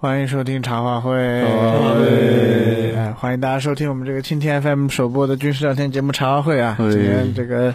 欢迎收听茶话会，哎，欢迎大家收听我们这个蜻蜓 FM 首播的军事聊天节目茶话会啊。今天这个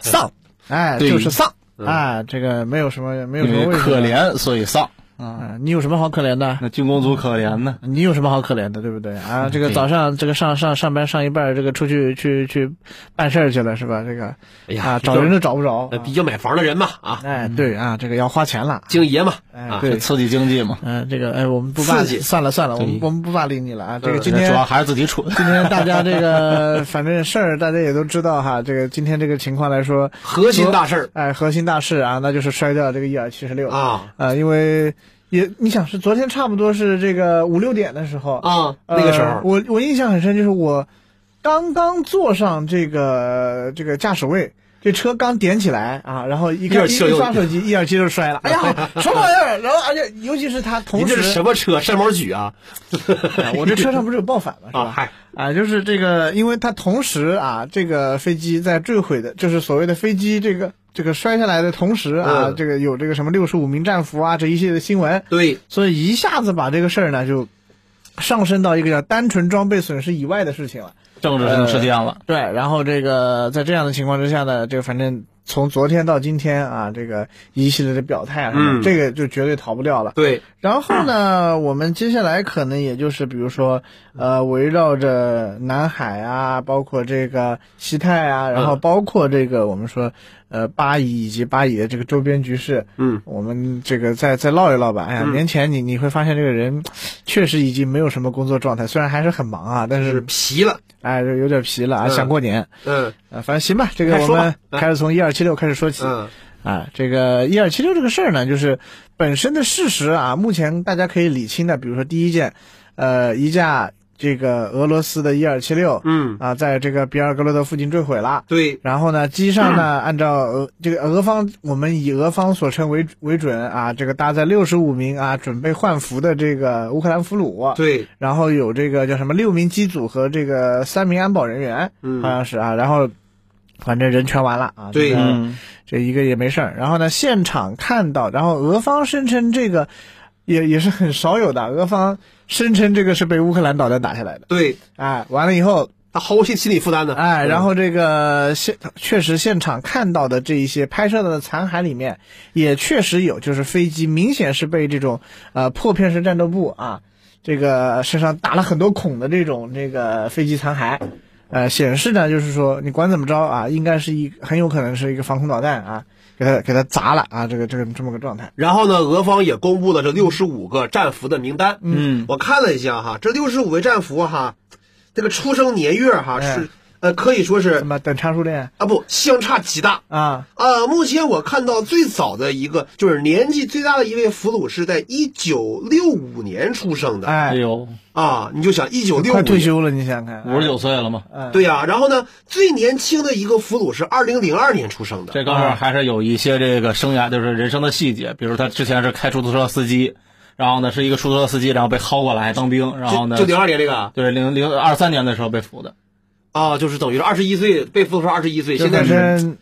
丧，哎，就是丧。嗯。啊，这个没有什么没有什么为什么可怜，所以丧。啊，你有什么好可怜的？那军工组可怜呢？你有什么好可怜的，对不对啊？这个早上这个上上上班上一半，这个出去去去办事儿去了是吧？这个哎呀，找人都找不着呃，比较买房的人嘛，啊，哎，对啊，这个要花钱了。京爷嘛，啊，哎对刺激经济嘛。嗯、这个哎，我们不霸刺激算了算了，我们我们不霸凌你了啊。这个嗯今天主要还是自己蠢。今天大家这个反正事儿大家也都知道哈，这个今天这个情况来说，核心大事儿哎，核心大事啊，那就是摔掉这个伊尔七十六啊啊，因为也你想是昨天差不多是这个五六点的时候啊，呃那个时候，我我印象很深，就是我刚刚坐上这个这个驾驶位。这车刚点起来啊，然后一看一127一刷手机，一二七就摔了。哎呀，什么玩意儿？然后而且尤其是他同时你这是什么车？山毛榉啊？哎我这车上不是有爆反吗？是吧？啊，嗨，啊，就是这个，因为它同时啊，这个飞机在坠毁的，就是所谓的飞机这个这个摔下来的同时啊，嗯这个有这个什么六十五名战俘啊这一系列的新闻，对，所以一下子把这个事儿呢就上升到一个叫单纯装备损失以外的事情了。政治性事件了。对，然后这个在这样的情况之下呢，这个反正从昨天到今天啊，这个一系列的表态啊什么，嗯这个就绝对逃不掉了。对，然后呢，我们接下来可能也就是比如说，呃，围绕着南海啊，包括这个西太啊，然后包括这个我们说，呃，巴以以及巴以的这个周边局势，嗯，我们这个再再唠一唠吧。哎呀，嗯年前你你会发现这个人确实已经没有什么工作状态，虽然还是很忙啊，但是是皮了，哎，有点疲了啊，嗯想过年。嗯呃，反正行吧，这个我们开始从一二七六开始说起。嗯啊，这个一二七六这个事儿呢，就是本身的事实啊，目前大家可以理清的，比如说第一件，呃，一架这个俄罗斯的伊尔七六，嗯，啊，在这个比尔格罗德附近坠毁了。对，然后呢，机上呢，按照俄这个俄方，我们以俄方所称为为准啊，这个搭载六十五名啊准备换服的这个乌克兰俘虏，对，然后有这个叫什么六名机组和这个三名安保人员，嗯。好像是啊，然后反正人全完了啊，对。这一个也没事儿。然后呢，现场看到，然后俄方声称这个也也是很少有的，俄方声称这个是被乌克兰导弹打下来的。对，哎，完了以后，他毫无心心理负担的，哎，嗯然后这个现确实现场看到的这一些拍摄到的残骸里面，也确实有，就是飞机明显是被这种呃破片式战斗部啊，这个身上打了很多孔的这种这个飞机残骸。呃，显示呢，就是说你管怎么着啊，应该是一很有可能是一个防空导弹啊，给他给他砸了啊，这个这个这么个状态。然后呢，俄方也公布了这六十五个战俘的名单。嗯，我看了一下哈，这六十五位战俘哈，这个出生年月哈哎是呃可以说是什么等差数链？啊不相差极大。啊？啊，目前我看到最早的一个就是年纪最大的一位俘虏是在一九六五年出生的。哎。哎，呦，啊，你就想一九六快五退休了，你想想看，五十九岁了吗？哎，对呀、然后呢，最年轻的一个俘虏是二零零二年出生的，这哥们儿还是有一些这个生涯，就是人生的细节，比如他之前是开出租车司机，然后呢是一个出租车司机，然后被薅过来当兵，然后呢就就零二年这个对零零二三年的时候被俘的，啊，就是等于是二十一岁被俘的时候二十一岁，现在是反正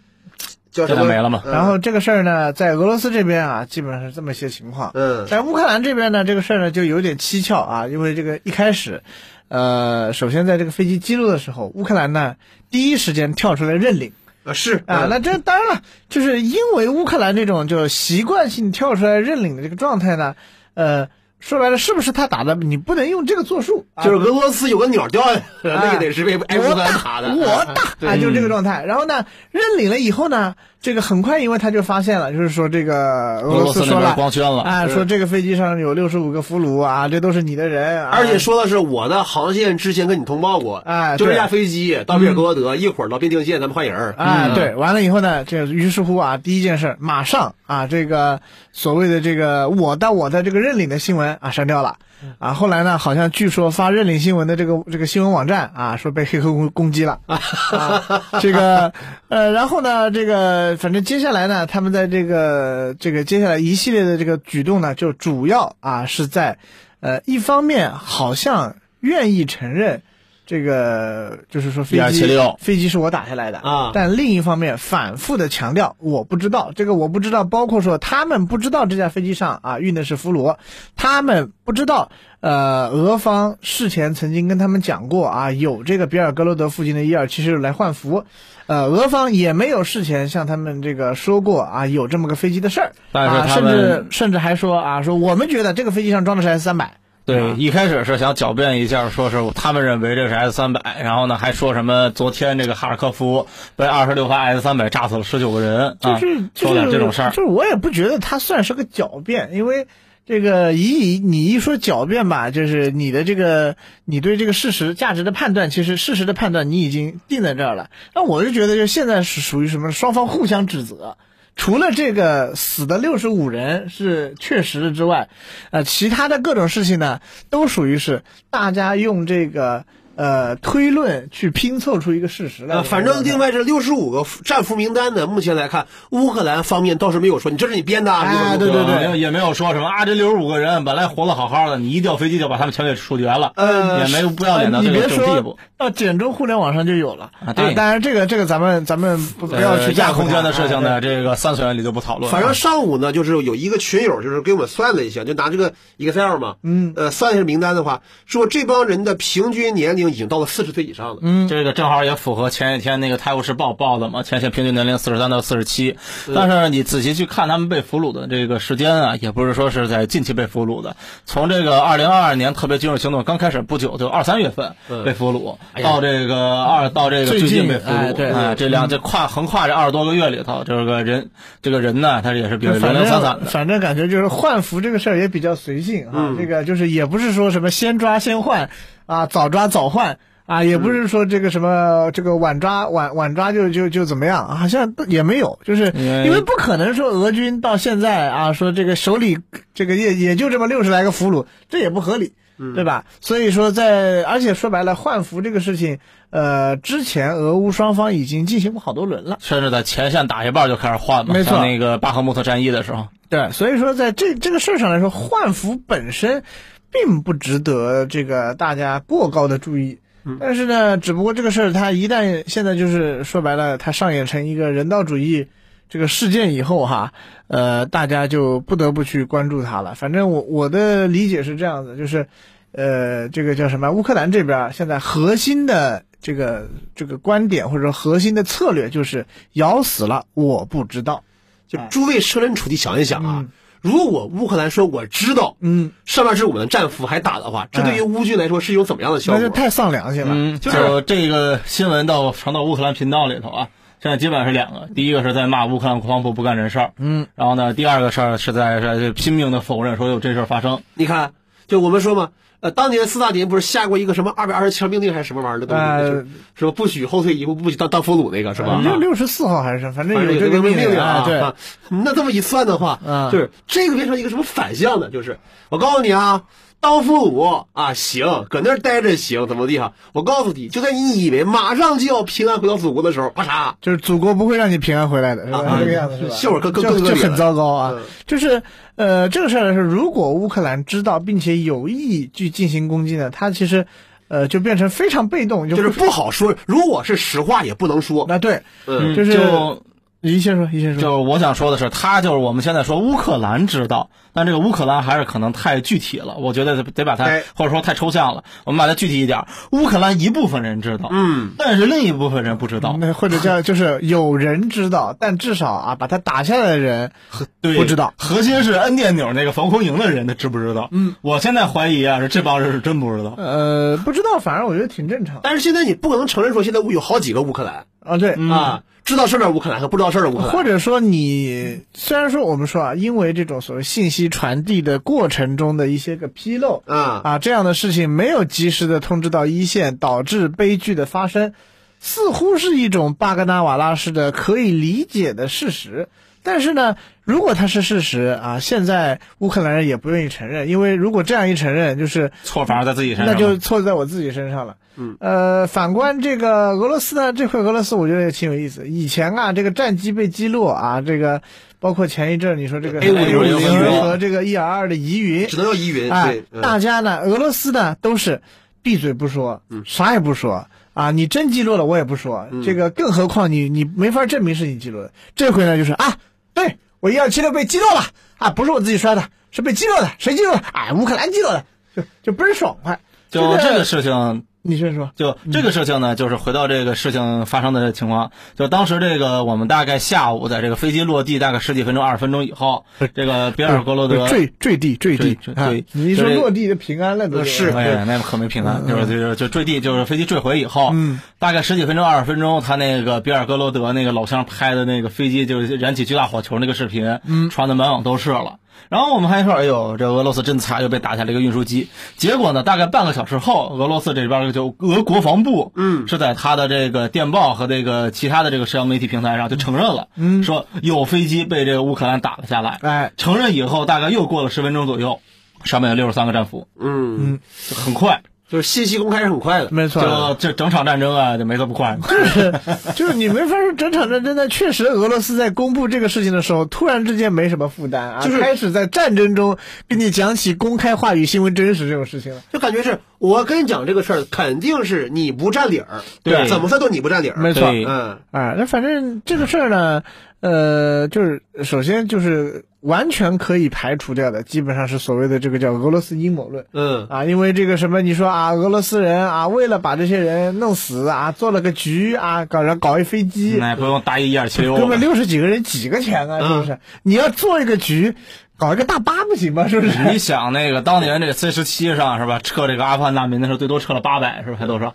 叫什么没了嘛嗯。然后这个事儿呢，在俄罗斯这边啊，基本上是这么些情况。嗯。在乌克兰这边呢，这个事儿呢就有点蹊跷啊，因为这个一开始，呃，首先在这个飞机击落的时候，乌克兰呢第一时间跳出来认领啊是。啊，嗯那这当然了，就是因为乌克兰这种就习惯性跳出来认领的这个状态呢，呃，说白了是不是他打的？你不能用这个作数，啊就是俄罗斯有个鸟掉下来，那也得是被挨乌克我兰打的，我啊大啊，就是这个状态。然后呢，认领了以后呢，这个很快，因为他就发现了，就是说这个俄俄罗斯说了。光圈了，啊，说这个飞机上有六十五个俘虏啊，这都是你的人，啊、而且说的是我的航线之前跟你通报过，哎对。就这架飞机到比尔格罗德，一会儿到边境线咱们换人儿，啊，嗯。对，完了以后呢，这于是乎啊，第一件事，马上啊，这个所谓的这个我的我的这个认领的新闻啊删掉了，啊，后来呢，好像据说发认领新闻的这个这个新闻网站啊，说被黑客攻攻击了，啊，这个呃，然后呢，这个反正接下来呢，他们在这个这个接下来一系列的这个举动呢，就主要啊是在呃一方面好像愿意承认。这个就是说飞机飞机是我打下来的。啊。但另一方面反复的强调我不知道这个我不知道，包括说他们不知道这架飞机上啊运的是俘虏，他们不知道呃俄方事前曾经跟他们讲过啊有这个比尔格罗德附近的伊尔七十六来换俘，呃俄方也没有事前向他们这个说过啊有这么个飞机的事儿，啊甚至甚至还说啊说我们觉得这个飞机上装的是 S 三百。对，一开始是想狡辩一下，说是他们认为这是 S 三百，然后呢还说什么昨天这个哈尔科夫被二十六发 S 三百炸死了十九个人啊，就是说点这种事儿就。是我也不觉得他算是个狡辩，因为这个一你一说狡辩吧，就是你的这个你对这个事实价值的判断，其实事实的判断你已经定在这儿了。那我就觉得，就现在是属于什么？双方互相指责。除了这个死的六十五人是确实之外，呃，其他的各种事情呢，都属于是大家用这个呃推论去拼凑出一个事实来。呃，反正另外这六十五个战俘名单呢，目前来看，乌克兰方面倒是没有说你这是你编的啊，对对对。没有也没有说什么啊，这六十五个人本来活得好好的，你一掉飞机就把他们全给处决了，呃也没有不要脸到你别这个这种地说步。到简中互联网上就有了。啊对。当然这个这个咱们咱们不不要去呃亚空间的事情呢，哎。这个三次元里就不讨论了。反正上午呢，就是有一个群友，就是给我们算了一下，就拿这个 Excel 嘛，嗯，呃，算一下名单的话，说这帮人的平均年龄已经到了四十岁以上了。嗯，这个正好也符合前几天那个《泰晤士报》报的嘛，前线平均年龄四十三到四十七。但是你仔细去看他们被俘虏的这个时间啊，也不是说是在近期被俘虏的，从这个二零二二年特别军事行动刚开始不久，就二三月份被俘虏，哎到这个二到这个最近被俘虏，哎对哎，这两这跨横跨这二十多个月里头，这个人这个人呢，他也是比较零零散散的。反正感觉就是换服这个事儿也比较随性啊，嗯这个就是也不是说什么先抓先换啊，早抓早换。啊，也不是说这个什么这个晚抓晚晚抓就就就怎么样，好像也没有，就是因为不可能说俄军到现在啊，说这个手里这个也也就这么六十来个俘虏，这也不合理，对吧？所以说在而且说白了，换俘这个事情，呃，之前俄乌双方已经进行过好多轮了。甚至在前线打一半就开始换嘛，没错像那个巴赫穆特战役的时候，对，所以说在这这个事儿上来说，换俘本身并不值得这个大家过高的注意。但是呢，只不过这个事儿它一旦现在就是说白了，它上演成一个人道主义这个事件以后哈，呃，大家就不得不去关注它了。反正我我的理解是这样子，就是呃，这个叫什么？乌克兰这边现在核心的这个这个观点或者说核心的策略就是咬死了我不知道。就诸位设身处地想一想啊，嗯如果乌克兰说我知道，嗯，上面是我们的战俘还打的话，这对于乌军来说是一种怎么样的效果？那就太丧良心了。嗯，就就是这个新闻到传到乌克兰频道里头啊，现在基本上是两个，第一个是在骂乌克兰国防部不干人事儿，嗯，然后呢，第二个事儿是在是拼命的否认说有这事儿发生。你看，就我们说嘛，呃，当年斯大林不是下过一个什么二百二十七号命令还是什么玩意儿的东西，是是吧？不许后退一步，不许当当俘虏那个是吧？六六十四号还是反正反正有这个命令啊，对，啊那这么一算的话，嗯就是这个变成一个什么反向的？就是我告诉你啊，当俘虏啊行，搁那儿待着行，怎么地哈？我告诉你，就在你以为马上就要平安回到祖国的时候，啪嚓，就是祖国不会让你平安回来的，是吧？啊这个样子是吧？效果更更就更恶劣了就很糟糕啊嗯！就是呃，这个事儿是，如果乌克兰知道并且有意去进行攻击呢，它其实呃就变成非常被动，就就是不好说。如果是实话，也不能说。那对，嗯，就是就一先说，一先说，就是我想说的是，他就是我们现在说乌克兰知道，但这个乌克兰还是可能太具体了，我觉得得得把它哎或者说太抽象了，我们把它具体一点。乌克兰一部分人知道，嗯，但是另一部分人不知道。那或者叫 就是有人知道，但至少啊，把他打下来的人 对，不知道。核心是摁电钮那个防空营的人，他知不知道？嗯，我现在怀疑啊，是这帮人是真不知道。呃不知道，反而我觉得挺正常但是现在你不可能承认说现在有好几个乌克兰啊。对，啊，知道事儿的乌克兰和不知道事儿的乌克兰。或者说你虽然说我们说啊，因为这种所谓信息传递的过程中的一些个纰漏啊，啊，这样的事情没有及时的通知到一线，导致悲剧的发生，似乎是一种巴格纳瓦拉式的可以理解的事实。但是呢，如果它是事实啊，现在乌克兰人也不愿意承认，因为如果这样一承认，就是错反而在自己身上，那就错在我自己身上了。嗯，呃，反观这个俄罗斯呢，这回俄罗斯我觉得也挺有意思。以前啊，这个战机被击落啊，这个包括前一阵你说这个 A50 五零疑云和这个 E R 二的疑云只，能叫疑云。哎，，嗯大家呢，俄罗斯呢都是闭嘴不说，啥也不说啊！你真击落了我也不说，这个更何况你你没法证明是你击落的。这回呢就是啊，对我一二七六被击落了啊，不是我自己摔的，是被击落的，谁击落的？哎，乌克兰击落的，就就倍儿爽快。就这个事情。你先说，就这个事情呢，就是回到这个事情发生的情况，就当时这个我们大概下午在这个飞机落地大概十几分钟、二十分钟以后，这个比尔格罗德坠坠地坠地对，你说落地就平安了都是，哎，那可没平安，就是就是就坠地，就是飞机坠毁以后，大概十几分钟、二十分钟，他那个比尔格罗德那个老乡拍的那个飞机就燃起巨大火球那个视频，传的满网都是了。然后我们还说，哎呦，这俄罗斯真惨，又被打下了一个运输机。结果呢，大概半个小时后，俄罗斯这边就俄国防部，嗯，是在他的这个电报和这个其他的这个社交媒体平台上就承认了，嗯，说有飞机被这个乌克兰打了下来。哎，承认以后，大概又过了十分钟左右，上面有六十三个战俘，嗯嗯，很快。就是信息公开是很快的，没错。就这整场战争啊，就没这么快。就是，就是你没发现整场战争呢。确实，俄罗斯在公布这个事情的时候，突然之间没什么负担啊，就是开始在战争中跟你讲起公开话语、新闻真实这种事情了。就感觉是我跟你讲这个事儿，肯定是你不占理儿，对，怎么算都你不占理儿，没错。嗯，啊，那反正这个事儿呢，呃，就是首先就是。完全可以排除掉的，基本上是所谓的这个叫俄罗斯阴谋论。嗯啊，因为这个什么，你说啊，俄罗斯人啊，为了把这些人弄死啊，做了个局啊，搞人搞一飞机，那不用大一一二七六，根本六十几个人几个钱啊，是不是？你要做一个局，搞一个大巴不行吗？是不是？你想那个当年这 C 十七上是吧，撤这个阿富汗难民的时候，最多撤了八百，是不是？还多少？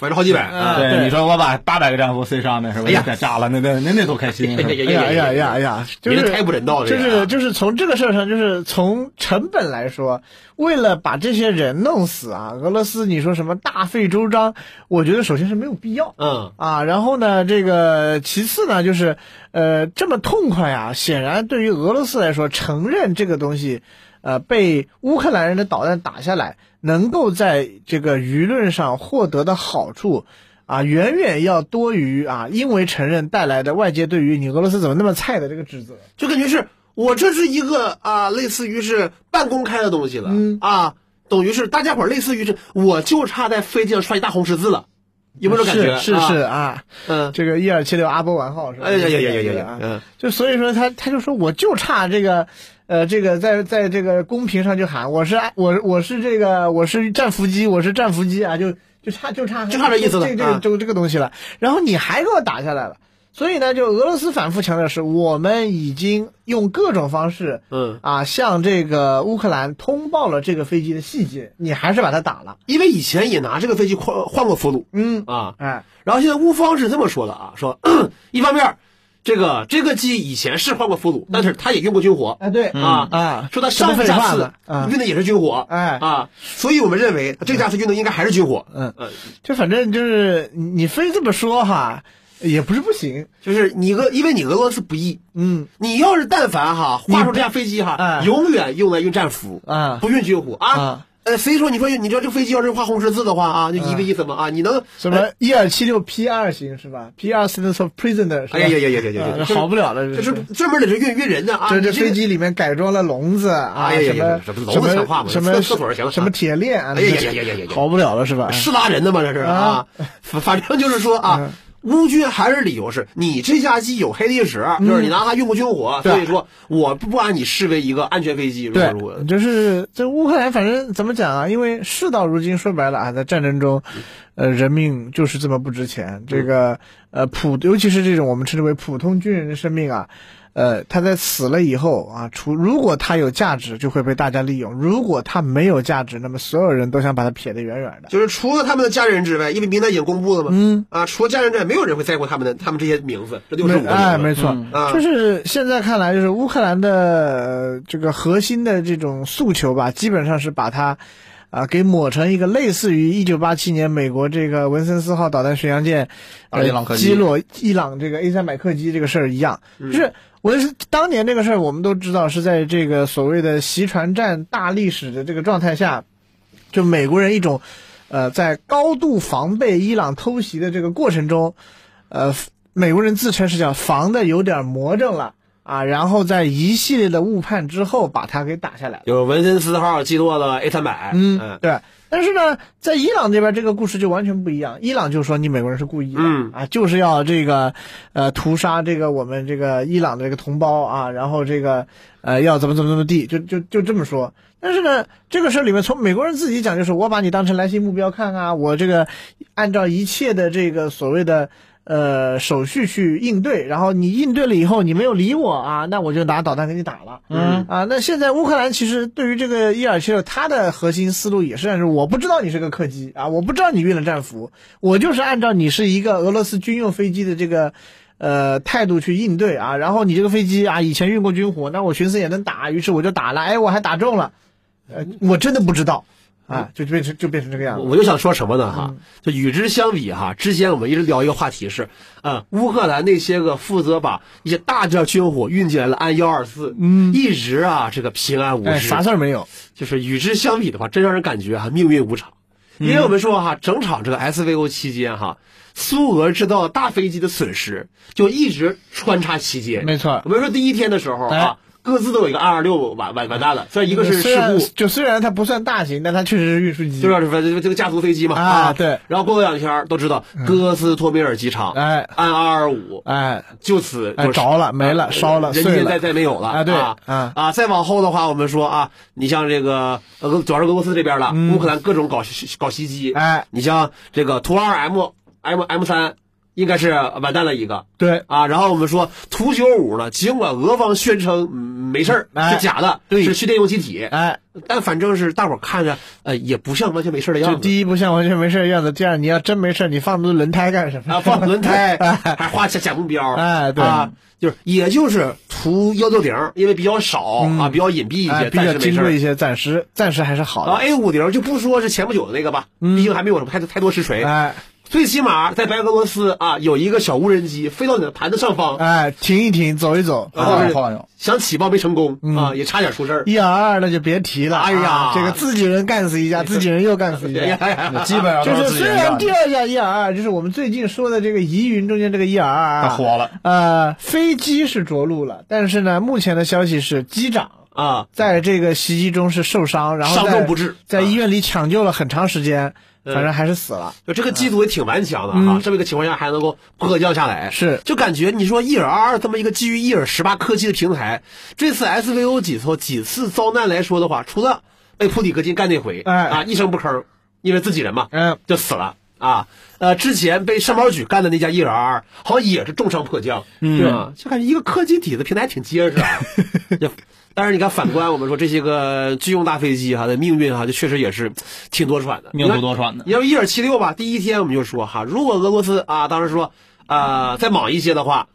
反正好几百，对，你说我把八百个战俘塞上面是吧？哎呀，炸了，那那那那多开心！哎呀哎呀哎呀哎呀，就是太不人道了。就是就是从这个事儿上，就是从成本来说，为了把这些人弄死啊，俄罗斯你说什么大费周章？我觉得首先是没有必要，嗯啊，然后呢，这个其次呢，就是呃这么痛快啊，显然对于俄罗斯来说，承认这个东西，呃，被乌克兰人的导弹打下来。能够在这个舆论上获得的好处，啊，远远要多于啊，因为承认带来的外界对于你俄罗斯怎么那么菜的这个指责，就感觉是我这是一个啊，类似于是半公开的东西了，嗯啊，等于是大家伙类似于是，我就差在飞机上刷一大红十字了，有没有这感觉？是是啊，嗯，这个一二七六阿波丸号是吧？哎呀呀呀呀呀！嗯，就所以说他他就说我就差这个。呃，这个在在这个公屏上就喊我是我我是这个我是战俘机我是战俘机啊，就就差就差就差这意思了，这这就这个东西了。然后你还给我打下来了，所以呢，就俄罗斯反复强调是我们已经用各种方式，嗯。啊，向这个乌克兰通报了这个飞机的细节，你还是把它打了，因为以前也拿这个飞机换换过俘虏，嗯。啊。哎，然后现在乌方是这么说的啊，说 一方面。这个这个机以前是换过俘虏，但是他也用过军火。哎，对啊啊，说他上架次运的也是军火。哎啊，所以我们认为这架次运的应该还是军火。嗯嗯，就反正就是你非这么说哈，也不是不行。就是你俄，因为你俄罗斯不义。嗯，你要是但凡哈画出这架飞机哈，永远用来运战俘啊，不运军火啊。呃，所以说你说你知道这飞机要是画红十字的话啊，就一个意思嘛啊，你能什么一二七六 P 二型是吧？P 二 s t a n s of prisoner 是吧？哎呀呀呀呀呀呀，好不了了，这是专门的是运运人的啊。这这飞机里面改装了笼子啊，什么什么什么什么厕所行什么铁链啊，哎呀呀呀呀呀，好不了了是吧？是拉人的吗？这是啊，反正就是说啊。乌军还是理由是你这架机有黑历史，就是你拿它用过军火，所以说我不把你视为一个安全飞机。对，就是这乌克兰，反正怎么讲啊？因为事到如今，说白了啊，在战争中，呃，人命就是这么不值钱。这个呃普，尤其是这种我们称之为普通军人的生命啊。呃，他在死了以后啊，除如果他有价值，就会被大家利用；如果他没有价值，那么所有人都想把他撇得远远的。就是除了他们的家人之外，因为名单已经公布了嘛，嗯啊，除了家人之外，没有人会在乎他们的他们这些名字。这六十五个哎，没错，啊，就是现在看来，就是乌克兰的这个核心的这种诉求吧，基本上是把它啊给抹成一个类似于一九八七年美国这个文森斯号导弹巡洋舰呃击落伊朗这个 A 三百客机这个事儿一样，就是。我是当年这个事儿，我们都知道是在这个所谓的袭船战大历史的这个状态下，就美国人一种，呃，在高度防备伊朗偷袭的这个过程中，呃，美国人自称是叫防的有点魔怔了啊，然后在一系列的误判之后把它给打下来了。有文森斯号击落了 A 三百，嗯，对。但是呢，在伊朗这边这个故事就完全不一样。伊朗就说你美国人是故意的，嗯啊，就是要这个呃屠杀这个我们这个伊朗的这个同胞啊，然后这个呃要怎么怎么怎么地，就就就这么说。但是呢，这个事儿里面从美国人自己讲，就是我把你当成来信目标看啊，我这个按照一切的这个所谓的。呃，手续去应对，然后你应对了以后，你没有理我啊，那我就拿导弹给你打了。嗯啊，那现在乌克兰其实对于这个伊尔切六，它的核心思路也是，是我不知道你是个客机啊，我不知道你运了战俘，我就是按照你是一个俄罗斯军用飞机的这个呃态度去应对啊，然后你这个飞机啊以前运过军火，那我寻思也能打，于是我就打了，哎，我还打中了，呃，我真的不知道。啊，就变成就变成这个样子。我就想说什么呢？哈，就与之相比哈，之前我们一直聊一个话题是，啊，乌克兰那些个负责把一些大件军火运进来了，安幺二四，嗯，一直啊这个平安无事，啥事儿没有。就是与之相比的话，真让人感觉啊命运无常。因为我们说哈，整场这个 SVO 期间哈，苏俄制造大飞机的损失就一直穿插期间。没错，我们说第一天的时候啊。各自都有一个二二六完完完蛋了，虽然一个是事故，就虽然它不算大型，但它确实是运输机，就是说这个家族飞机嘛啊，对。然后过了两天，都知道哥斯托米尔机场，哎，安二二五，哎，就此就着了，没了，烧了，人间再再没有了啊，对啊啊！再往后的话，我们说啊，你像这个呃，主要是俄罗斯这边了，乌克兰各种搞搞袭击，哎，你像这个图二 M M M 三。应该是完蛋了一个，对。啊，然后我们说图九五呢，尽管俄方宣称没事儿，是假的，是蓄电用机体，哎，但反正是大伙看着，呃，也不像完全没事的样子。第一不像完全没事的样子，第二你要真没事，你放那轮胎干什么？啊，放轮胎 还画假假目标，哎，对。啊，就是也就是图幺六零，因为比较少啊，比较隐蔽一些，比较金贵一些，暂时暂时还是好的。啊，A 五零就不说是前不久的那个吧，毕竟还没有什么太多太多实锤，哎。最起码在白俄罗斯啊，有一个小无人机飞到你的盘子上方，哎，停一停，走一走，晃悠晃悠，想起爆没成功啊，也差点出事儿。一二二那就别提了，哎呀，这个自己人干死一架，自己人又干死一架，基本上就是虽然第二架一二二，就是我们最近说的这个疑云中间这个一二二，火了，呃，飞机是着陆了，但是呢，目前的消息是机长啊，在这个袭击中是受伤，然后伤重不治，在医院里抢救了很长时间。反正还是死了，就这个机组也挺顽强的哈，这么一个情况下还能够迫降下来，是。就感觉你说伊尔二二这么一个基于伊尔十八科技的平台，这次 SVO 几次几次遭难来说的话，除了被普里戈金干那回，哎。啊一声不吭，因为自己人嘛，嗯，就死了啊，呃之前被上毛举干的那家伊尔二二，好像也是重伤迫降，对吧？就感觉一个科技底子平台挺结实啊。但是你看，反观我们说这些个军用大飞机哈的命运哈，就确实也是挺多舛的，命途多舛的。你要一点七六吧，第一天我们就说哈，如果俄罗斯啊，当时说啊再莽一些的话，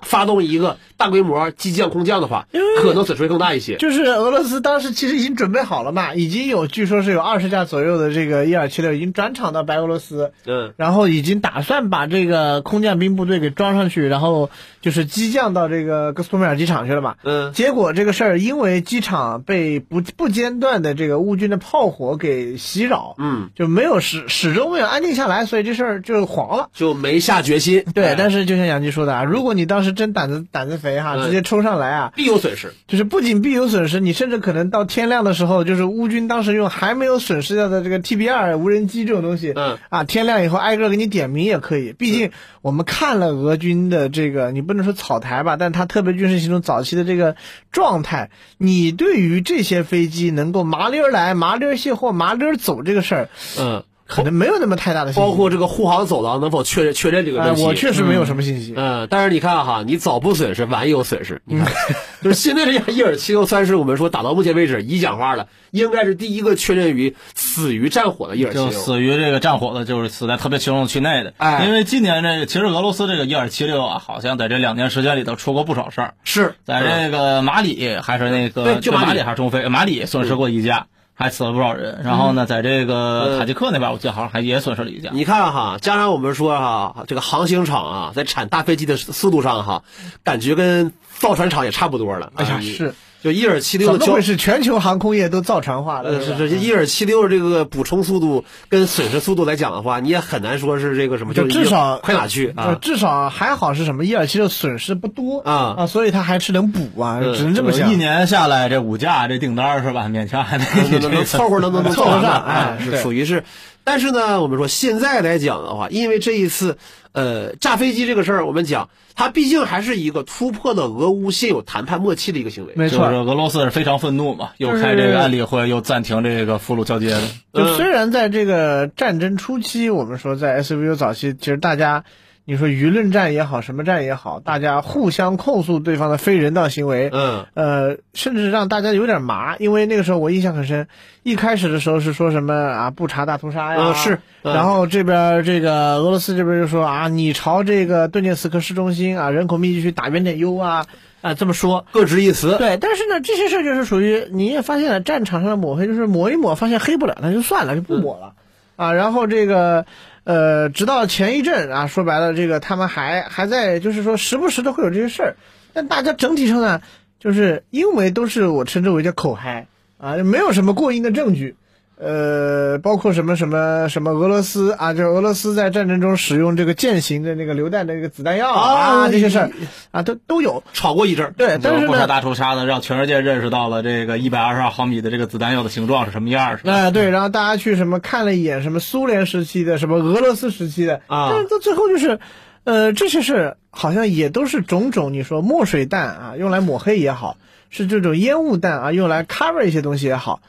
发动一个大规模机降空降的话，可能损失会更大一些。就是俄罗斯当时其实已经准备好了嘛，已经有据说是有二十架左右的这个伊尔七六已经转场到白俄罗斯，嗯，然后已经打算把这个空降兵部队给装上去，然后就是机降到这个格斯托米尔机场去了嘛。嗯，结果这个事儿因为机场被不不间断的这个乌军的炮火给袭扰，嗯，就没有始始终没有安定下来，所以这事儿就黄了，就没下决心。对，但是就像杨基说的啊，如果你当时真胆子胆子肥哈，直接冲上来啊，必有损失。就是不仅必有损失，你甚至可能到天亮的时候，就是乌军当时用还没有损失掉的这个 TB 二无人机这种东西，嗯，啊，天亮以后挨个给你点名也可以。毕竟我们看了俄军的这个，你不能说草台吧，但他特别军事行动早期的这个状态，你对于这些飞机能够麻溜来、麻溜卸货、麻溜走这个事儿，嗯。可能没有那么太大的信息，包括这个护航走廊能否确认确认这个问题，我确实没有什么信息。嗯，但是你看哈，你早不损失，晚也有损失。你看，就是现在这架伊尔七六三是我们说打到目前为止已讲话了，应该是第一个确认于死于战火的伊尔七六，就死于这个战火的，就是死在特别行动区内的。哎，因为今年这个其实俄罗斯这个伊尔七六啊，好像在这两年时间里头出过不少事儿。是在这个马里还是那个对，就马里还是中非，马里损失过一架。还死了不少人，然后呢，在这个塔吉克那边，我记得好像还也损失了一架。你看哈，加上我们说哈，这个航行厂啊，在产大飞机的速度上哈，感觉跟造船厂也差不多了。哎呀，是就伊尔七六的交怎么会是全球航空业都造船化了？呃，是吧是是，伊尔七六这个补充速度跟损失速度来讲的话，你也很难说是这个什么，就至少快哪去就啊？至少还好是什么？伊尔七六损失不多啊啊，所以它还是能补啊，嗯只能这么想。一年下来，这五架这订单是吧？勉强还能凑合能能能凑合上凑合上，哎，属于是。但是呢，我们说现在来讲的话，因为这一次，呃，炸飞机这个事儿，我们讲它毕竟还是一个突破了俄乌现有谈判默契的一个行为。没错就是，俄罗斯是非常愤怒嘛，又开这个安理会，又暂停这个俘虏交接的。就虽然在这个战争初期，我们说在 SVU 早期，其实大家，你说舆论战也好，什么战也好，大家互相控诉对方的非人道行为，嗯呃，甚至让大家有点麻，因为那个时候我印象很深，一开始的时候是说什么啊不查大屠杀呀，嗯是嗯然后这边这个俄罗斯这边就说啊，你朝这个顿涅茨克市中心啊人口密集区打远点 U 啊啊这么说，各执一词。对，但是呢，这些事儿就是属于你也发现了，战场上的抹黑就是抹一抹，发现黑不了，那就算了，就不抹了、啊。然后这个呃，直到前一阵啊，说白了，这个他们还还在就是说时不时的会有这些事儿，但大家整体上呢，就是因为都是我称之为叫口嗨啊，没有什么过硬的证据。呃，包括什么什么什么俄罗斯啊，就俄罗斯在战争中使用这个剑形的那个榴弹的那个子弹药啊，哦这些事儿啊，都都有。吵过一阵儿。对，但是不查呢，大屠杀呢，让全世界认识到了这个一百二十二毫米的这个子弹药的形状是什么样儿？哎，对，然后大家去什么看了一眼什么苏联时期的，什么俄罗斯时期的，啊但是到最后就是，呃，这些事好像也都是种种你说墨水弹啊，用来抹黑也好，是这种烟雾弹啊，用来 cover 一些东西也好，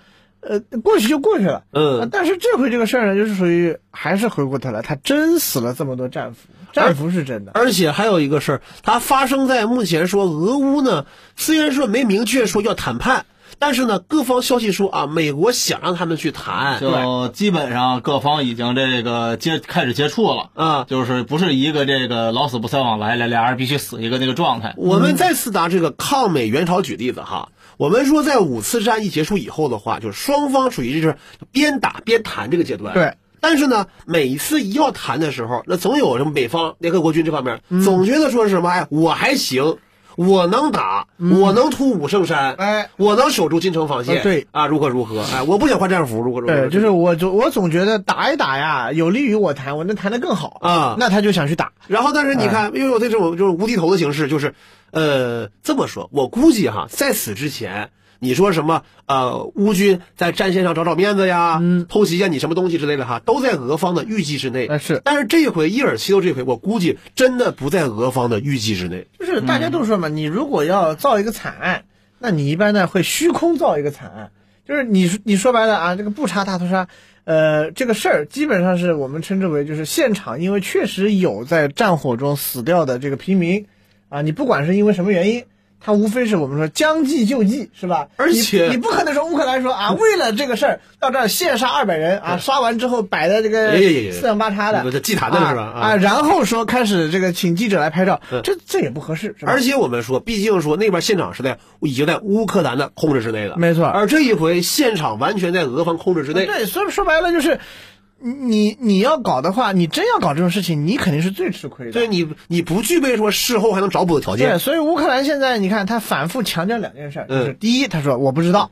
呃，过去就过去了。嗯啊但是这回这个事儿呢，就是属于还是回过头来，他真死了这么多战俘，战俘是真的。而且还有一个事儿，它发生在目前说俄乌呢，虽然说没明确说要谈判，但是呢，各方消息说啊，美国想让他们去谈，就基本上各方已经这个接开始接触了，啊。就是不是一个这个老死不相往来，俩俩人必须死一个那个状态。我们再次拿这个抗美援朝举例子哈，我们说在五次战役结束以后的话，就是双方属于就是边打边谈这个阶段。对。但是呢，每一次一要谈的时候，那总有什么北方联合国军这方面，总觉得说是什么，哎，我还行，我能打，我能突五圣山，哎，我能守住金城防线，呃对。啊，如何如何，哎，我不想换战服，如何如何，对，就是我总我总觉得打一打呀，有利于我谈，我能谈得更好啊。那他就想去打。然后，但是你看，又有这种就是无厘头的形式，就是，呃，这么说，我估计哈，在此之前，你说什么呃，乌军在战线上找找面子呀，嗯偷袭一下你什么东西之类的哈，都在俄方的预计之内。哎是但是这回伊尔七六这回，我估计真的不在俄方的预计之内。就是大家都说嘛，你如果要造一个惨案，那你一般呢会虚空造一个惨案，就是你你说白了啊，这个不查大屠杀，呃，这个事儿基本上是我们称之为就是现场，因为确实有在战火中死掉的这个平民，啊，你不管是因为什么原因。他无非是我们说将计就计，是吧？而且你你不可能说乌克兰说啊，为了这个事儿到这儿现杀二百人啊，杀完之后摆的这个四仰八叉的，祭坛的是吧啊啊然后说开始这个请记者来拍照，这这也不合适，是吧？而且我们说，毕竟说那边现场是在已经在乌克兰的控制之内的，没错而这一回现场完全在俄方控制之内。对，所以说白了就是，你你要搞的话，你真要搞这种事情，你肯定是最吃亏的。对你，你不具备说事后还能找补的条件对，所以乌克兰现在你看，他反复强调两件事，嗯就是第一，他说我不知道；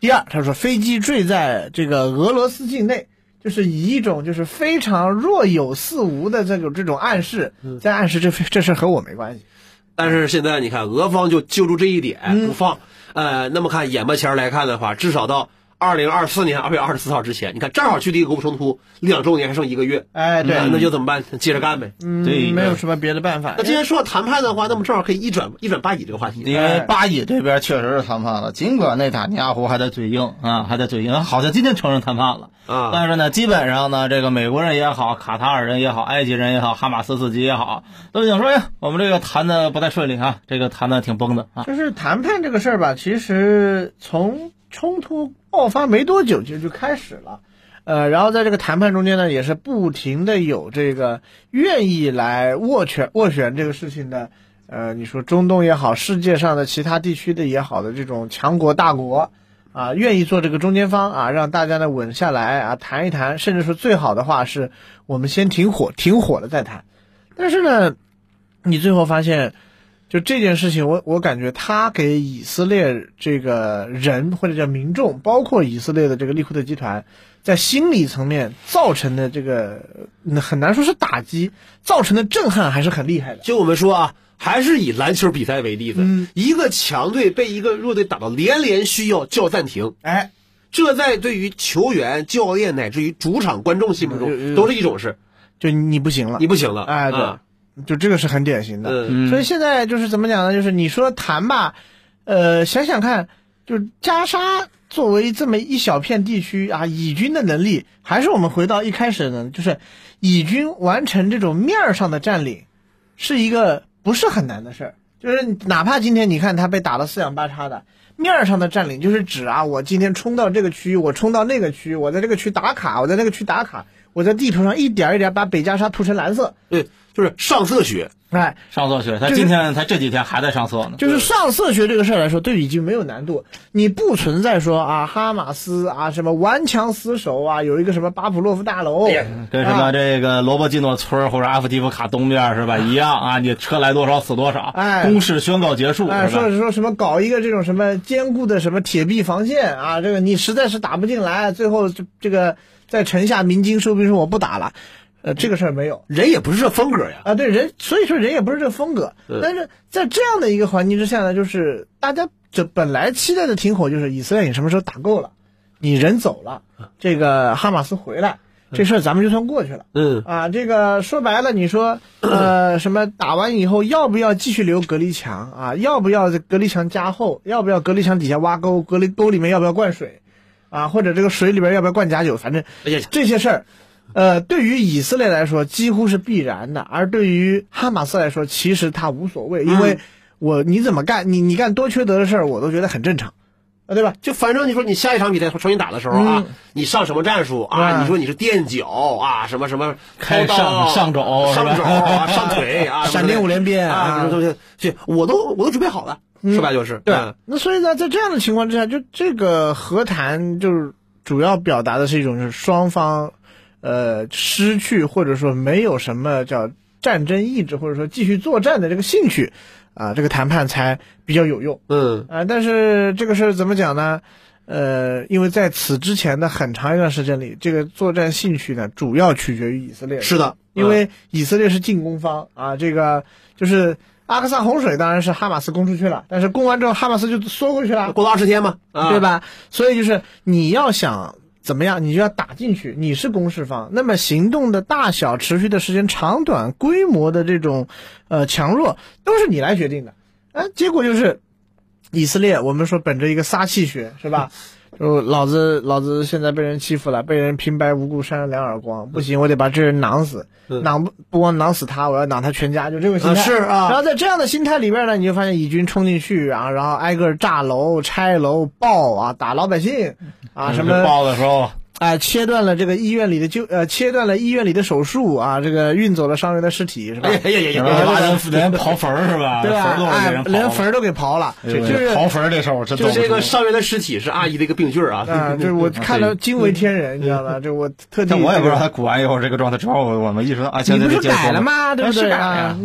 第二，他说飞机坠在这个俄罗斯境内，就是以一种就是非常若有似无的这种这种暗示，嗯在暗示这这事和我没关系。但是现在你看，俄方就揪住这一点嗯不放。呃，那么看眼巴前来看的话，至少到二零二四年二月二十四号之前，你看正好距离俄乌冲突两周年还剩一个月。哎，对，那那就怎么办？接着干呗。嗯对没有什么别的办法。那既然说到谈判的话，那么正好可以一转一转巴以这个话题。因为巴以这边确实是谈判了，尽管内塔尼亚胡还在嘴硬啊，还在嘴硬，好像今天承认谈判了啊但是呢，基本上呢，这个美国人也好，卡塔尔人也好，埃及人也好，哈马斯自己也好，都已经说，哎呀，我们这个谈的不太顺利啊，这个谈的挺崩的啊。就是谈判这个事儿吧，其实从冲突爆发没多久就就开始了，呃，然后在这个谈判中间呢，也是不停的有这个愿意来斡旋斡旋这个事情的，呃，你说中东也好，世界上的其他地区的也好的这种强国大国。啊，愿意做这个中间方啊，让大家呢稳下来啊，谈一谈，甚至说最好的话是我们先停火，停火了再谈。但是呢，你最后发现，就这件事情，我我感觉他给以色列这个人或者叫民众，包括以色列的这个利库特集团，在心理层面造成的这个嗯很难说是打击，造成的震撼还是很厉害的。就我们说啊，还是以篮球比赛为例子，嗯一个强队被一个弱队打到连连需要叫暂停，哎，这在对于球员、教练乃至于主场观众心目中都是一种事，就你不行了。你，不行了，哎，对，啊就这个是很典型的。嗯，所以现在就是怎么讲呢？就是你说谈吧，呃，想想看，就是加沙作为这么一小片地区啊，以军的能力，还是我们回到一开始呢，就是以军完成这种面儿上的占领，是一个不是很难的事儿。就是哪怕今天你看他被打得四仰八叉的，面儿上的占领就是指啊，我今天冲到这个区域，我冲到那个区，我在这个区打卡，我在那个区打卡，我在地图上一点儿一点儿把北加沙涂成蓝色，对，就是上色学，哎，上色学，他就是今天他这几天还在上色呢。就是上色学这个事儿来说，对已经没有难度，你不存在说啊哈马斯啊什么顽强死守啊，有一个什么巴甫洛夫大楼，跟什么啊这个罗伯基诺村或者阿夫迪夫卡东边是吧一样啊？你车来多少死多少，哎攻势宣告结束哎，说？是说什么搞一个这种什么坚固的什么铁壁防线啊，这个你实在是打不进来，最后这这个在城下鸣金收兵说我不打了，呃，这个事儿没有。人也不是这风格呀，啊，对人，所以说人也不是这风格，嗯但是在这样的一个环境之下呢，就是大家这本来期待的停火，就是以色列你什么时候打够了，你人走了，这个哈马斯回来，这事儿咱们就算过去了。嗯，啊，这个说白了，你说，呃，什么打完以后要不要继续留隔离墙啊？要不要这隔离墙加厚？要不要隔离墙底下挖沟？隔离沟里面要不要灌水？啊，或者这个水里边要不要灌假酒？反正这些事儿，呃，对于以色列来说几乎是必然的，而对于哈马斯来说，其实他无所谓，因为我你怎么干，你你干多缺德的事儿，我都觉得很正常，啊，对吧？就反正你说你下一场比赛重新打的时候啊，嗯你上什么战术啊？啊你说你是垫脚啊，什么什么开上上肘上肘啊，上腿啊，闪电五连鞭啊，啊什么东西，这我都我都准备好了，说白就是对嗯，那所以呢，在这样的情况之下，就这个和谈就是主要表达的是一种是双方，呃，失去或者说没有什么叫战争意志，或者说继续作战的这个兴趣，啊、这个谈判才比较有用。嗯啊、但是这个事儿怎么讲呢？呃，因为在此之前的很长一段时间里，这个作战兴趣呢，主要取决于以色列。是的，因为以色列是进攻方啊，这个就是阿克萨洪水当然是哈马斯攻出去了，但是攻完之后哈马斯就缩回去了，过了二十天嘛，啊，对？吧？所以就是你要想怎么样，你就要打进去，你是攻势方，那么行动的大小、持续的时间长短、规模的这种呃强弱，都是你来决定的。啊，结果就是以色列，我们说本着一个撒气学是吧？就老子老子现在被人欺负了，被人平白无故扇了两耳光，不行，我得把这人囊死，嗯。囊不不光囊死他，我要囊他全家，就这个心态。啊是啊。然后在这样的心态里边呢，你就发现以军冲进去啊，然后挨个炸楼、拆楼、爆啊，打老百姓啊，什么爆的时候，啊，切断了这个医院里的就呃，切断了医院里的手术啊，这个运走了伤员的尸体是吧哎？呀哎呀哎呀连刨坟儿是吧？对吧？坟儿都哎连坟儿都给刨了，哎就是刨坟儿这事儿我真就这个伤员的尸体是阿姨的一个病句儿啊，啊，就是我看了惊为天人，你知道吧？就我特地但我也不知道他鼓完以后这个状态之后，我们意识到啊，现你不是改了吗？对不对是改啊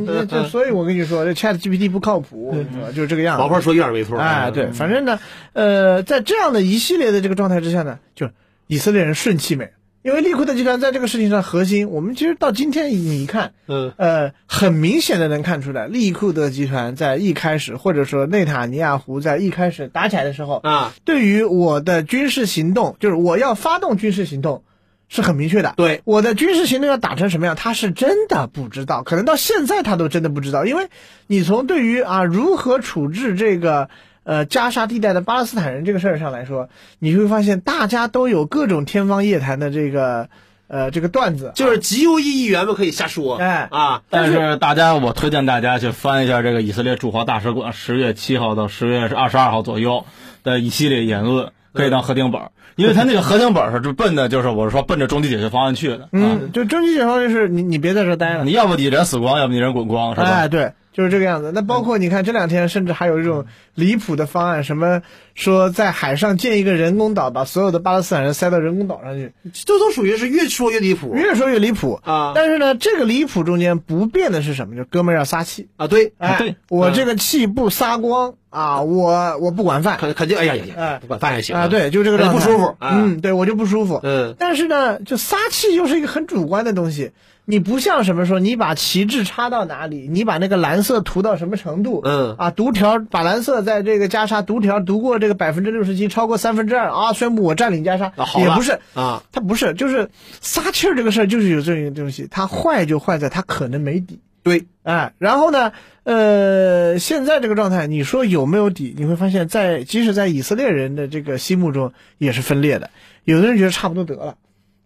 所以我跟你说，这 Chat GPT 不靠谱，就是这个样子。毛炮说一点没错，哎，对，反正呢，呃，在这样的一系列的这个状态之下呢，就以色列人顺气没，因为利库德集团在这个事情上核心，我们其实到今天你看，嗯呃，很明显的能看出来，利库德集团在一开始，或者说内塔尼亚胡在一开始打起来的时候，啊，对于我的军事行动，就是我要发动军事行动，是很明确的。对，我的军事行动要打成什么样，他是真的不知道，可能到现在他都真的不知道，因为你从对于啊如何处置这个呃加沙地带的巴勒斯坦人这个事儿上来说，你会发现大家都有各种天方夜谭的这个呃这个段子，就是极右翼议员们可以瞎说，哎。啊，但是大家，我推荐大家去翻一下这个以色列驻华大使馆十月七号到十月二十二号左右的一系列言论，可以当核定本儿，因为他那个核定本是就奔的，就是我是说奔着终极解决方案去的。啊，嗯，就终极解放就是你你别在这待了，你要不你人死光，要不你人滚光，是吧？哎，对，就是这个样子。那包括你看这两天，甚至还有一种离谱的方案，什么说在海上建一个人工岛，把所有的巴勒斯坦人塞到人工岛上去，这都属于是越说越离谱越说越离谱啊但是呢，这个离谱中间不变的是什么？就哥们儿要撒气。啊！对，哎，对我这个气不撒光啊，我我不管饭肯肯定，哎呀呀呀哎，不管饭也行啊，对，就这个不舒服啊嗯，对我就不舒服。嗯但是呢，就撒气又是一个很主观的东西，你不像什么说你把旗帜插到哪里，你把那个蓝色涂到什么程度，嗯啊，读条把蓝色在这个加沙读条读过这个百分之六十七，超过三分之二啊，宣布我占领加沙，也不是啊，他不是，就是撒气儿这个事儿就是有这个东西，它坏就坏在它可能没底。对，哎，然后呢，呃，现在这个状态，你说有没有底？你会发现在，即使在以色列人的这个心目中也是分裂的。有的人觉得差不多得了，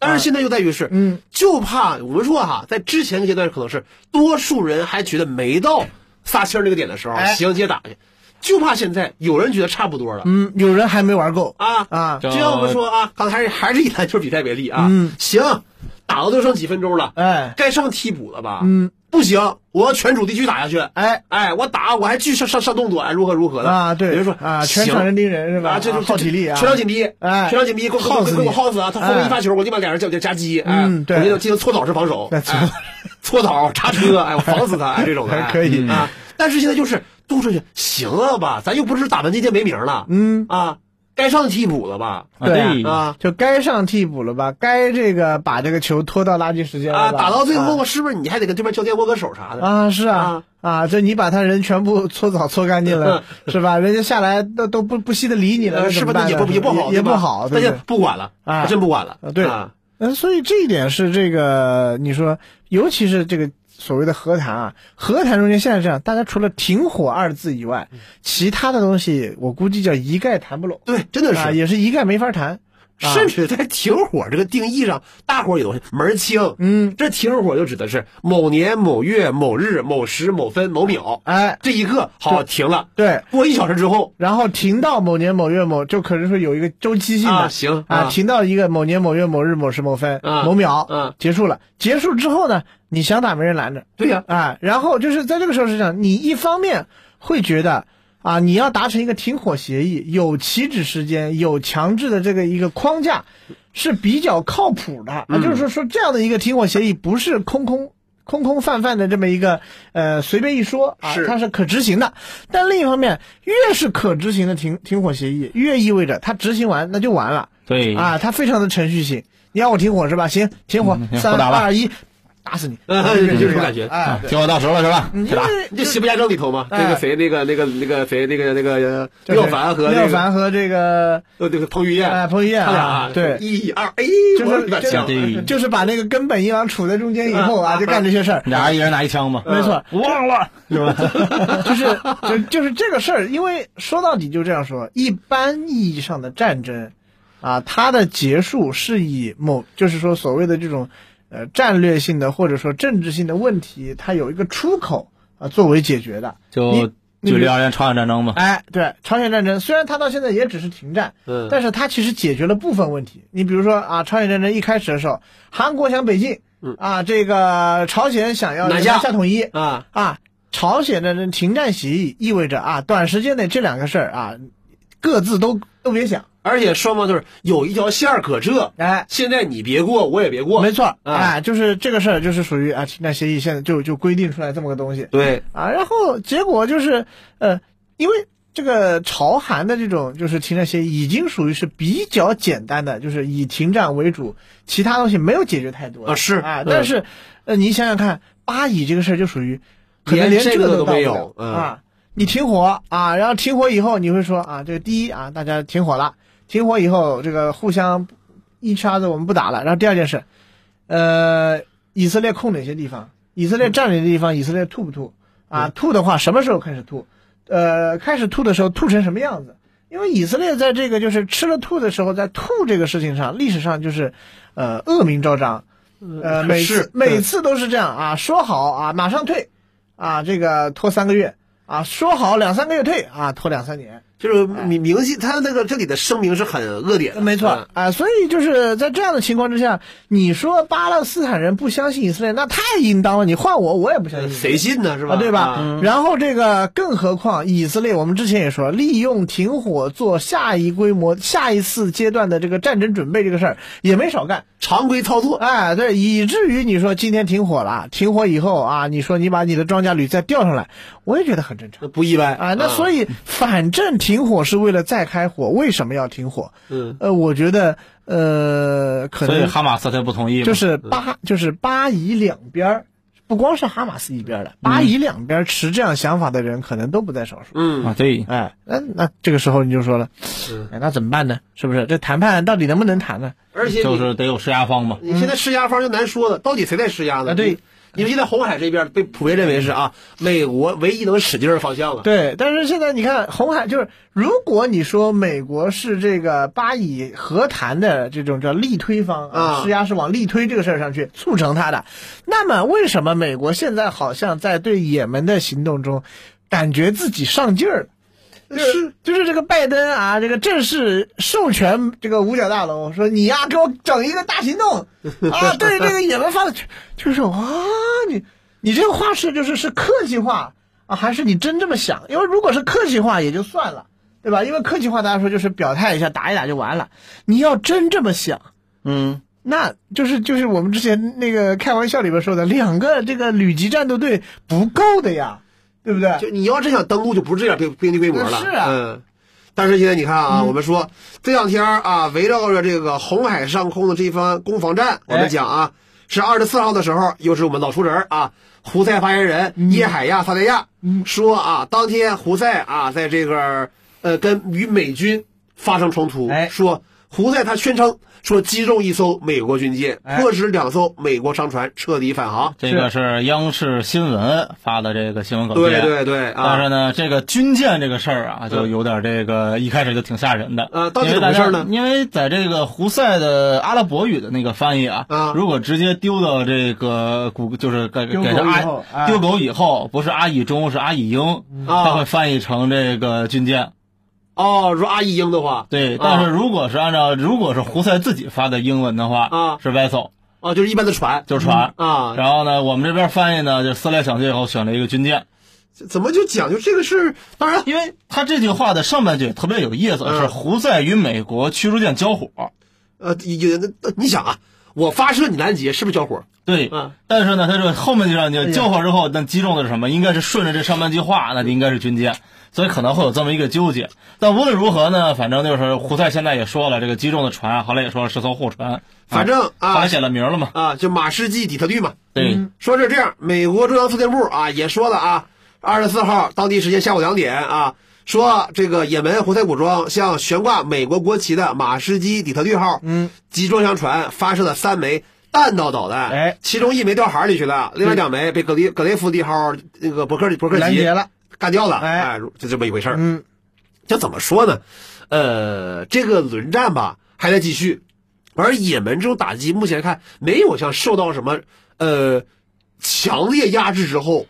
但是现在又在于是，嗯，就怕我们说哈，在之前阶段可能是多数人还觉得没到撒气儿那个点的时候，哎。行接打去，就怕现在有人觉得差不多了。嗯，有人还没玩够。啊啊，就就像我们说啊，刚才还是以篮球比赛为例啊，嗯。行，打了都剩几分钟了，哎。该上替补了吧？嗯，不行，我要全主地区打下去。哎。哎，我打我还继续上上上动作，哎，如何如何的。啊，对，比如说啊，全行。场人盯人是吧？啊，这就耗体力啊，全场紧逼，哎。全场紧逼，给我耗死给我耗死啊！他后面哎。一发球，我立马俩人叫叫夹击，哎，嗯对。我进行进行搓澡式防守，搓澡。插车，哎，我防死他，哎，这种的。还可以。哎啊。但是现在就是都出去，行了吧？咱又不是打完今天没名了，嗯，啊，该上替补了吧？啊对啊就该上替补了吧？该这个把这个球拖到垃圾时间了啊，打到最后，啊是不是你还得跟对面教练握个手啥的？啊，是啊，啊，这你把他人全部搓澡搓干净了，是吧？人家下来都都不不惜的理你了，呃，是吧？那也不也不好，也不好，那就不管了，啊真不管了啊，对啊，嗯，所以这一点是这个，你说，尤其是这个所谓的和谈啊，和谈中间现在这样，大家除了停火二字以外，其他的东西我估计叫一概谈不拢，对，真的啊，是。也是一概没法谈，啊甚至在停火这个定义上，大伙儿也都门儿清。嗯，这停火就指的是某年某月某日某时某分某秒，哎，这一刻好停了。对，过一小时之后。然后停到某年某月某，就可能说有一个周期性的，啊，行啊，停到一个某年某月某日某时某分、啊某秒，啊。结束了。结束之后呢，你想打没人拦着，对呀，啊，然后就是在这个时候是这样，你一方面会觉得啊，你要达成一个停火协议，有起止时间，有强制的这个一个框架，是比较靠谱的啊，嗯就是说说这样的一个停火协议不是空空。空空泛泛的这么一个，呃，随便一说啊，它是可执行的。但另一方面，越是可执行的停停火协议，越意味着它执行完那就完了。对啊，它非常的程序性。你让我停火是吧？行，停火三二一，打死你！嗯 就这种感觉哎，对听我到时候了是吧？因去打。你这《邪不压正》里头嘛，那个谁，那个那个那个谁，那个那个廖凡和廖凡和这个呃那个彭于晏，哎彭于晏他俩啊，对，一二哎，就是就是就是把那个根本银行处在中间以后啊，就干这些事儿。俩人一人拿一枪嘛，没错，忘了是吧？就是 就就是这个事儿，因为说到底就这样说，一般意义上的战争啊，它的结束是以某就是说所谓的这种呃战略性的或者说政治性的问题，它有一个出口啊作为解决的。就你你距离二年朝鲜战争嘛，哎，对，朝鲜战争虽然它到现在也只是停战，嗯但是它其实解决了部分问题。你比如说啊，朝鲜战争一开始的时候，韩国想北进，嗯啊，这个朝鲜想要南下下统一，啊，啊，朝鲜战争停战协议意味着啊，短时间内这两个事儿啊，各自都都别想，而且双方就是有一条线儿可这，哎，现在你别过，我也别过，没错，啊。哎，就是这个事儿就是属于啊停战协议，现在就就规定出来这么个东西。对，啊，然后结果就是呃，因为这个朝韩的这种就是停战协议已经属于是比较简单的，就是以停战为主，其他东西没有解决太多。啊是。啊，嗯。但是呃，你想想看，巴以这个事儿就属于可能连连这个都没有嗯。啊。你停火啊，然后停火以后，你会说啊，这个第一啊，大家停火了，停火以后，这个互相一叉子我们不打了。然后第二件事，呃，以色列控哪些地方？以色列占领的地方，以色列吐不吐？啊，吐的话，什么时候开始吐？呃，开始吐的时候吐成什么样子？因为以色列在这个就是吃了吐的时候，在吐这个事情上，历史上就是，呃，恶名昭彰。呃，每次每次都是这样啊，说好啊，马上退，啊，这个拖三个月，啊，说好两三个月退，啊，拖两三年。就是明明细，他那个这里的声明是很恶劣的，没错嗯啊，所以就是在这样的情况之下，你说巴勒斯坦人不相信以色列，那太应当了。你换我，我也不相信。谁信呢？是吧？啊，对吧？啊然后这个，更何况以色列，我们之前也说，利用停火做下一规模、下一次阶段的这个战争准备这个事儿也没少干。常规操作，哎，对，以至于你说今天停火了，停火以后啊，你说你把你的装甲旅再调上来，我也觉得很正常。不意外啊，那所以反正停火是为了再开火，为什么要停火？嗯，呃，我觉得呃，可所以能哈马斯才不同意。就是巴就是巴以两边儿，不光是哈马斯一边的，巴以两边持这样想法的人可能都不在少数。嗯啊，对，哎，那那这个时候你就说了，哎，那怎么办呢？是不是这谈判到底能不能谈呢？而且就是得有施压方嘛。你现在施压方就难说了，到底谁在施压呢？啊对，因为现在红海这边被普遍认为是啊，美国唯一能使劲儿的方向了。对，但是现在你看红海，就是如果你说美国是这个巴以和谈的这种叫力推方啊施压是往力推这个事儿上去促成它的，那么为什么美国现在好像在对也门的行动中，感觉自己上劲儿了？就是就是这个拜登啊，这个正式授权这个五角大楼说你呀、给我整一个大行动 啊，对这个也门发的，就是说啊，你你这个话是就是是客气话啊，还是你真这么想？因为如果是客气话也就算了，对吧？因为客气话大家说就是表态一下，打一打就完了。你要真这么想，嗯，那就是就是我们之前那个开玩笑里边说的，两个这个旅级战斗队不够的呀，对不对？就你要真想登陆，就不是这样兵兵力规模了。是啊嗯。但是现在你看啊，我们说这两天啊，围绕着这个红海上空的这一番攻防战，我们讲啊，是二十四号的时候，又是我们老熟人啊，胡塞发言人叶海亚萨雷亚说啊，当天胡塞啊，在这个呃跟与美军发生冲突，哎说胡塞他宣称说击中一艘美国军舰，哎迫使两艘美国商船彻底返航。这个是央视新闻发的这个新闻稿对件。对对啊但是呢，这个军舰这个事儿啊，就有点这个一开始就挺吓人的。呃到底怎么回事呢因为在这个胡塞的阿拉伯语的那个翻译啊，啊如果直接丢到这个谷，就是给给丢狗以这阿丢狗以后，不是阿以中，是阿以英，啊它会翻译成这个军舰。哦，说阿义英的话，对，啊。但是如果是按照如果是胡塞自己发的英文的话，啊。是 vessel，啊，就是一般的船，就是船。啊，然后呢，我们这边翻译呢，就思来想去以后选了一个军舰，怎么就讲究这个事儿？当然，因为他这句话的上半句特别有意思，嗯。是胡塞与美国驱逐舰交火。呃，有你想啊，我发射你拦截是不是交火？对，嗯。但是呢，他这个后面就让你交火之后，那击中的是什么？应该是顺着这上半句话，那就应该是军舰，所以可能会有这么一个纠结。但无论如何呢，反正就是胡塞现在也说了，这个击中的船，后来也说了是艘货船，反正啊后来写了名了嘛。啊，就马士基底特律嘛。对，说是这样，美国中央司令部啊也说了啊，二十四号当地时间下午两点啊，说这个也门胡塞武装向悬挂美国国旗的马士基底特律号嗯集装箱船发射了三枚弹道导弹，哎其中一枚掉海里去了，另外两枚被格雷格雷夫利号那个伯克伯克级拦截了，干掉了，哎。哎，就这么一回事儿。嗯，这怎么说呢？呃，这个轮战吧还在继续，而也门这种打击目前看没有像受到什么呃强烈压制之后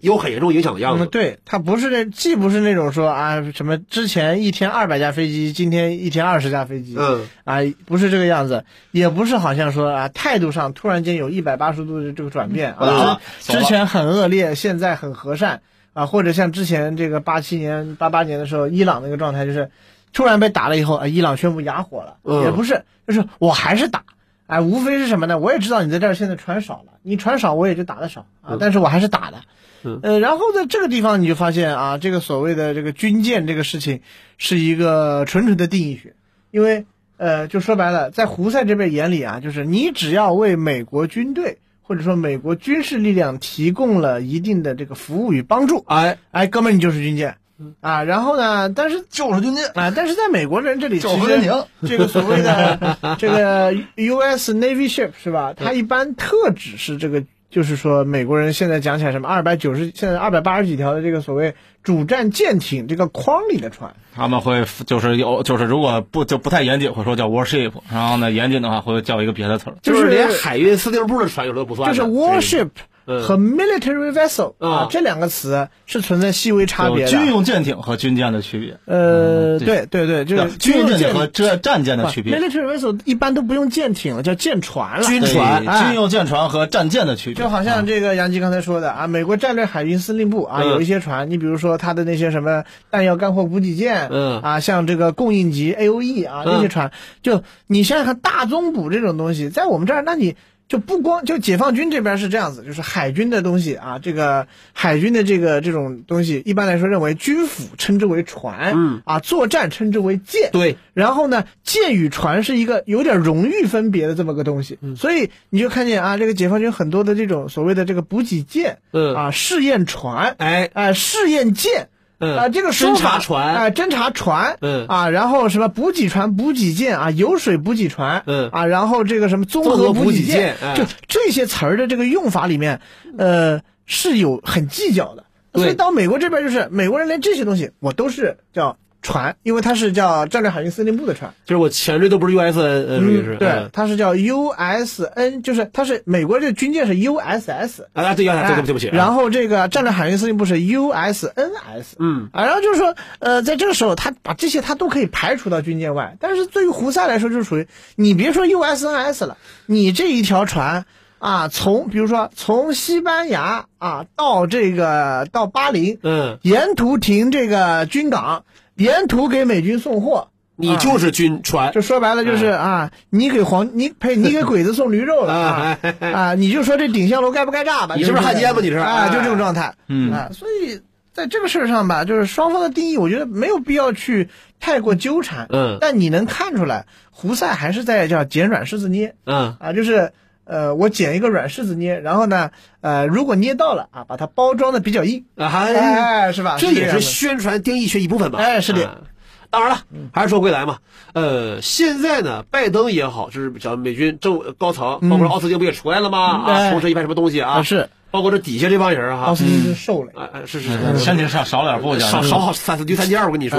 有很严重影响的样嗯，子。对，它不是那，既不是那种说啊什么之前一天二百架飞机，今天一天二十架飞机，嗯。啊，不是这个样子，也不是好像说啊态度上突然间有一百八十度的这个转变嗯。啊，之前很恶劣，现在很和善啊，或者像之前这个八七年、八八年的时候，伊朗那个状态就是突然被打了以后啊，伊朗宣布哑火了，嗯也不是，就是我还是打。哎，无非是什么呢？我也知道你在这儿现在船少了，你船少我也就打的少啊，但是我还是打的。嗯呃，然后在这个地方你就发现啊，这个所谓的这个军舰这个事情是一个纯纯的定义学，因为呃，就说白了，在胡塞这边眼里啊，就是你只要为美国军队或者说美国军事力量提供了一定的这个服务与帮助，哎，哎，哥们儿你就是军舰。啊，然后呢？但是就是军舰啊，但是在美国人这里，就是这个所谓的 这个 U.S. Navy ship 是吧？它一般特指是这个，就是说美国人现在讲起来什么二百九十，现在二百八十几条的这个所谓主战舰艇这个框里的船。他们会就是有就是如果不就不太严谨，会说叫 warship，然后呢严谨的话会叫一个别的词儿。就是连海运司令部的船有的都不算就是 warship，和 military vessel 啊这两个词是存在细微差别的。军用舰艇和军舰的区别。呃，对对对，就是军用舰艇和战战舰的区别。military vessel 一般都不用舰艇了，叫舰船了。军船，军用舰船和战舰的区别。就好像这个杨吉刚才说的啊，美国战略海军司令部啊有一些船，你比如说它的那些什么弹药干货补给舰，嗯啊，像这个供应级 A O E 啊那些船，就你想想看大宗补这种东西，在我们这儿，那你。就不光就解放军这边是这样子，就是海军的东西啊，这个海军的这个这种东西，一般来说认为军府称之为船，嗯。啊，作战称之为舰，对。然后呢，舰与船是一个有点荣誉分别的这么个东西，所以你就看见啊，这个解放军很多的这种所谓的这个补给舰，嗯。啊，试验船，哎。哎，试验舰。啊，这个侦察船，啊，侦察船，嗯啊，然后什么补给船、补给舰啊，油水补给船，嗯啊，然后这个什么综合补给舰，就这些词儿的这个用法里面，呃，是有很计较的。所以到美国这边，就是美国人连这些东西我都是叫。船，因为它是叫战略海军司令部的船，就是我前缀都不是 USN，呃，嗯，是对，它是叫 USN，就是它是美国这个军舰是 USS，啊，对，对对不起，然后这个战略海军司令部是 USNS，嗯，啊，然后就是说，呃，在这个时候，他把这些他都可以排除到军舰外，但是对于胡塞来说，就是属于你别说 USNS 了，你这一条船啊，从比如说从西班牙啊到这个到巴林，嗯，沿途停这个军港。沿途给美军送货，你就是军船，就说白了就是啊，你给皇你呸，你给鬼子送驴肉了啊 啊！你就说这顶香楼该不该炸吧？你是不是汉奸吧？你是啊，就这种状态，嗯。啊，所以在这个事儿上吧，就是双方的定义，我觉得没有必要去太过纠缠，嗯，但你能看出来，胡塞还是在叫捡软柿子捏，嗯。啊，就是呃，我捡一个软柿子捏，然后呢，呃，如果捏到了啊，把它包装的比较硬，啊，哎，是吧？这也是宣传定义学一部分吧，哎，是的。当然了，还是说回来嘛，呃，现在呢，拜登也好，就是讲美军政高层，包括奥斯汀不也出来了吗？啊，重申一番什么东西啊？是，包括这底下这帮人哈，奥斯汀是瘦了，啊，是是是，身体上少点步，少少好三四第三件，我跟你说，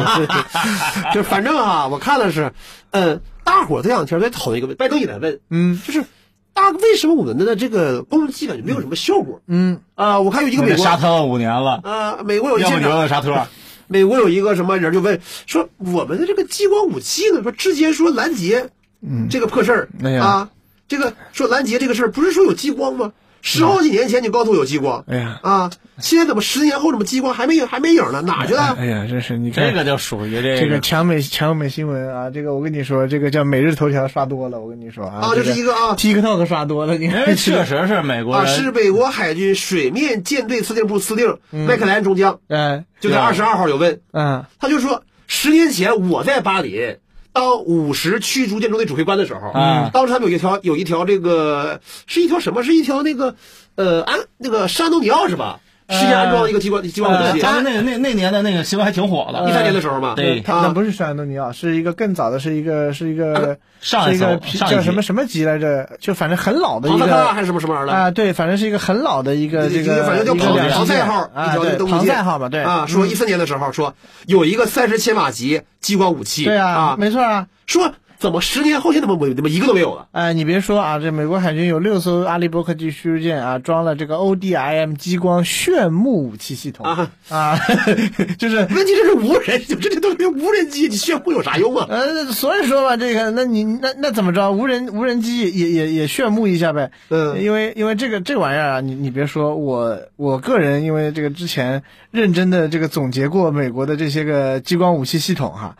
就反正啊，我看的是，嗯，大伙这两天在讨论一个问题，拜登也在问，嗯，就是大为什么我们的这个攻击感觉没有什么效果？嗯啊，我看有一个美国沙特五年了，啊，美国有一要不你问沙特。美国有一个什么人就问说，我们的这个激光武器呢？说之前说拦截，嗯，这个破事儿、哎、啊，这个说拦截这个事儿，不是说有激光吗？十好几年前你告诉我有激光，哎呀啊，现在怎么十年后怎么激光还没有还没影呢？哪去了？哎呀，真是你看这个就属于这这个强美强美新闻啊！这个我跟你说，这个叫每日头条刷多了，我跟你说啊，啊，这是一个啊，TikTok 刷多了，你看，确实是美国啊，是美国海军水面舰队司令部司令麦克莱恩中将，哎，就在二十二号有问，嗯，他就说十年前我在巴黎。当五十驱逐舰中队指挥官的时候，嗯，当时他们有一条有一条这个是一条什么？是一条那个呃安那个山东尼奥是吧？事先安装一个激光激光武器。咱那那那年的那个新闻还挺火的，一三年的时候嘛。对，那不是山东尼奥，是一个更早的，是一个是一个上一个叫什么什么级来着？就反正很老的一个还是什么什么玩意儿啊？对，反正是一个很老的一个这个，反正叫庞庞赛号啊，对庞赛号嘛，对啊。说一四年的时候说有一个三十千瓦级激光武器，对啊，没错啊。说。怎么十年后现在怎么怎么一个都没有了？哎，你别说啊，这美国海军有六艘阿利伯克级驱逐舰啊，装了这个 ODIM 激光炫目武器系统啊啊，就是问题这是无人，这这都是无人机，你炫目有啥用啊？呃，所以说吧，这个，那你那那怎么着？无人无人机也也也炫目一下呗？嗯，因为因为这个这玩意儿啊，你你别说我我个人，因为这个之前认真的这个总结过美国的这些个激光武器系统哈。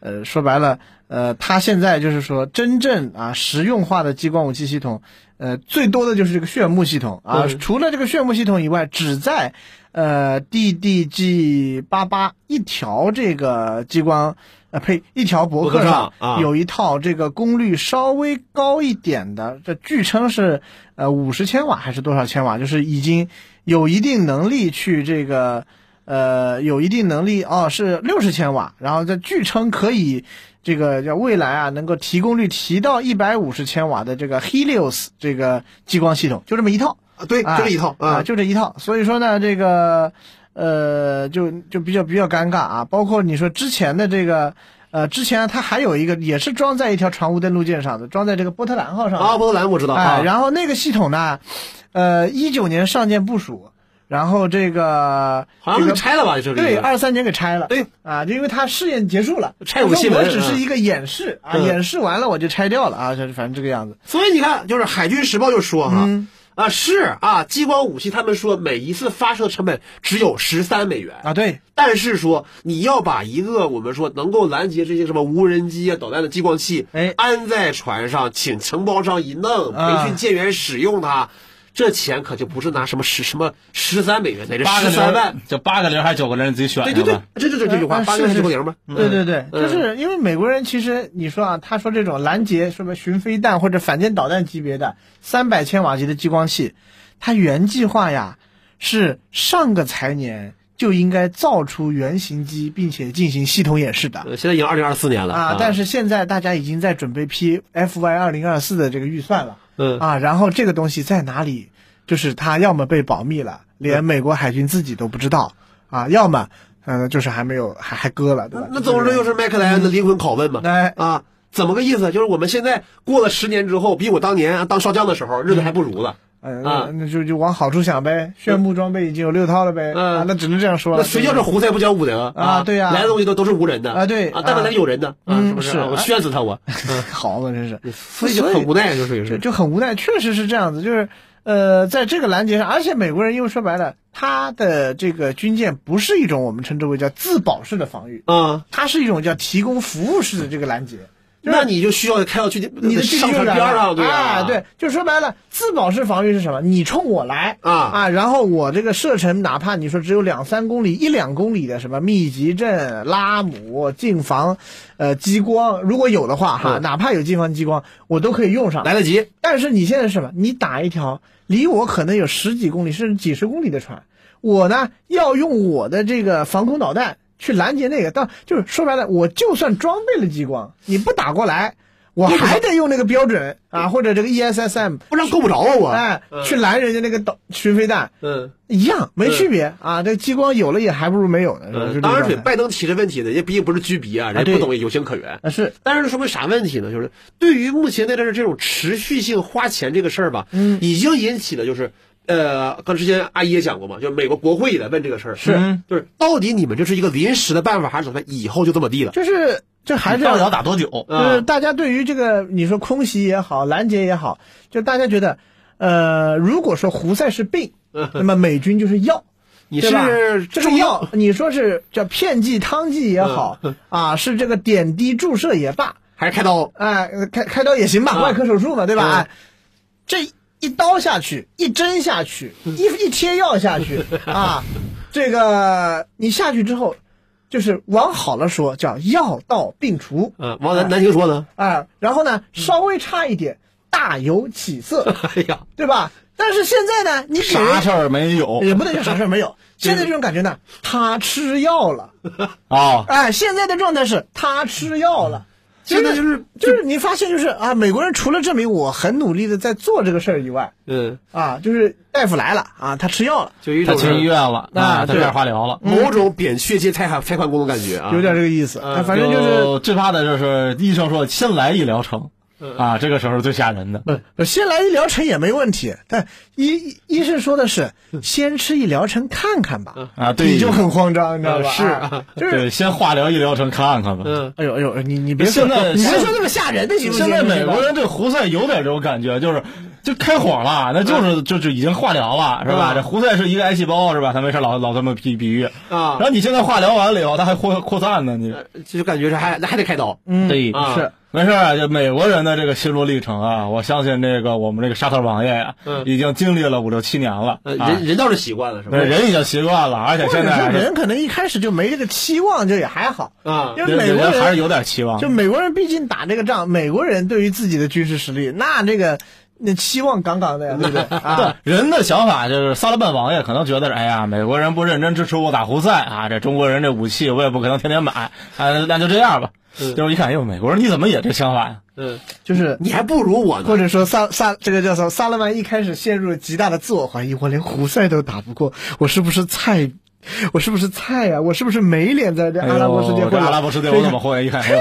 呃，说白了，呃，它现在就是说，真正啊实用化的激光武器系统，呃，最多的就是这个炫目系统啊。除了这个炫目系统以外，只在呃 DDG 八八一条这个激光，呃，呸，一条博客上有一套这个功率稍微高一点的，这据称是呃五十千瓦还是多少千瓦，就是已经有一定能力去这个。呃，有一定能力哦，是六十千瓦，然后这据称可以，这个叫未来啊，能够提供率提到一百五十千瓦的这个 Helios 这个激光系统，就这么一套啊，对，就这一套啊，就这一套。所以说呢，这个呃，就就比较比较尴尬啊。包括你说之前的这个呃，之前它还有一个也是装在一条船坞登陆舰上的，装在这个波特兰号上的啊，波特兰我知道哎，啊，然后那个系统呢，呃，一九年上舰部署，然后这个好像这个拆了吧？就是对，二三年给拆了。对啊，就因为它试验结束了，拆有个新闻我只是一个演示啊，嗯演示完了我就拆掉了啊，就是反正这个样子。所以你看，就是海军时报就说哈。嗯啊，是啊，激光武器他们说每一次发射成本只有十三美元啊，对，但是说你要把一个我们说能够拦截这些什么无人机啊、导弹的激光器，哎安在船上，请承包商一弄，啊培训舰员使用它，这钱可就不是拿什么十什么十三美元，乃至八个十三万。零，，就八个零还是九个零，你自己选对对对这就这这句话，啊八个是零九个零嘛，对对对，嗯。就是因为美国人其实你说啊，他说这种拦截什么巡飞弹或者反舰导弹级别的三百千瓦级的激光器，它原计划呀是上个财年就应该造出原型机，并且进行系统演示的。呃现在已经二零二四年了啊，但是现在大家已经在准备批 FY 二零二四的这个预算了，嗯啊，然后这个东西在哪里，就是它要么被保密了，连美国海军自己都不知道，啊，要么，呃，就是还没有，还还割了，对吧？那总之又是麦克莱恩的灵魂拷问嘛，哎啊，怎么个意思？就是我们现在过了十年之后，比我当年当少将的时候日子还不如了。呃，啊那就就往好处想呗，炫目装备已经有六套了呗，嗯啊，那只能这样说了。那谁叫这胡塞不讲武德啊对呀来的东西都都是无人的啊对啊，但凡来有人的啊，嗯是不是？是啊我炫死他我，好嘛，真是，所以就很无奈，就属于。就是就很无奈，确实是这样子，就是呃，在这个拦截上，而且美国人因为说白了，他的这个军舰不是一种我们称之为叫自保式的防御，啊，它是一种叫提供服务式的这个拦截。那你就需要开到距离你的距离上就远了船边上，对吧？啊，对，就说白了，自保式防御是什么？你冲我来啊啊，然后我这个射程哪怕你说只有两三公里、一两公里的什么密集阵、拉姆、近防，呃，激光，如果有的话哈，嗯哪怕有近防激光，我都可以用上。来得及。但是你现在是什么？你打一条离我可能有十几公里甚至几十公里的船，我呢要用我的这个防空导弹去拦截那个，但就是说白了，我就算装备了激光，你不打过来，我还得用那个标准啊，或者这个 ESSM，不然够不着啊我。哎，去拦人家那个导巡飞弹，嗯一样没区别啊。这激光有了也还不如没有呢，是吧？就嗯，当然对状态拜登提这问题的，人家毕竟不是居鼻啊，人家不懂有情可原。啊是但是这说明啥问题呢？就是对于目前在这这种持续性花钱这个事儿吧，嗯，已经引起了就是。呃，刚之前阿姨也讲过嘛，就美国国会也在问这个事儿，是嗯就是到底你们这是一个临时的办法，还是怎么以后就这么地了？就是这还是到底要打多久？就是啊，大家对于这个你说空袭也好，拦截也好，就大家觉得，呃，如果说胡塞是病，那么美军就是药。你是这个药，你说是叫片剂、汤剂也好，啊，是这个点滴注射也罢，还是开刀？哎，开开刀也行吧，啊外科手术嘛，对吧？这一刀下去，一针下去，一一贴药下去 啊，这个你下去之后，就是往好了说叫药到病除，嗯，往难难听说呢？啊，然后呢，稍微差一点，大有起色，哎呀，对吧？但是现在呢，你啥事儿没有也不能叫啥事儿没有。现在这种感觉呢，他吃药了，啊？哎，现在的状态是他吃药了。现在就是就是你发现就是啊，美国人除了证明我很努力的在做这个事儿以外，嗯，啊，就是大夫来了啊，他吃药了，就他进医院了啊啊，他对开始化疗了。某种扁鹊接拆款拆款工的感觉啊，有点这个意思。反正就是最怕的就是医生说先来一疗程嗯啊，这个时候是最吓人的。不先来一疗程也没问题，但医医生说的是先吃一疗程看看吧，啊，对，你就很慌张，你知道吧？是啊就是对，先化疗一疗程看看吧。嗯，哎呦哎呦，你你别说现在你别说那么吓人的行不行？现在美国人人对胡塞有点这种感觉，就是就开火了，那就是就是已经化疗了，是吧？嗯这胡塞是一个癌细胞，是吧？他没事老老这么比比喻啊然后你现在化疗完了以后，他还扩扩散呢，你就感觉是还还得开刀，嗯对啊是没事啊，就美国人的这个心路历程啊，我相信这个我们这个沙特王爷呀，嗯已经经历了五六七年了，人人倒是习惯了，是吧？人已经习惯了，而且现在人可能一开始就没这个期望，就也还好啊因为美国人人还是有点期望就。美国人毕竟打这个仗，美国人对于自己的军事实力，那这个那期望杠杠的呀，对不对 啊？对人的想法就是，萨勒曼王爷可能觉得，哎呀，美国人不认真支持我打胡塞啊，这中国人这武器我也不可能天天买，啊，那就这样吧。嗯就是一看，哎呦，美国人你怎么也这想法呀？嗯，就是你还不如我呢，或者说萨萨这个叫什么萨勒曼一开始陷入了极大的自我怀疑，我连胡塞都打不过，我是不是菜我是不是菜呀、我是不是没脸在这哎阿拉伯世界呦这混了？阿拉伯世界我怎么混？一看，嘿，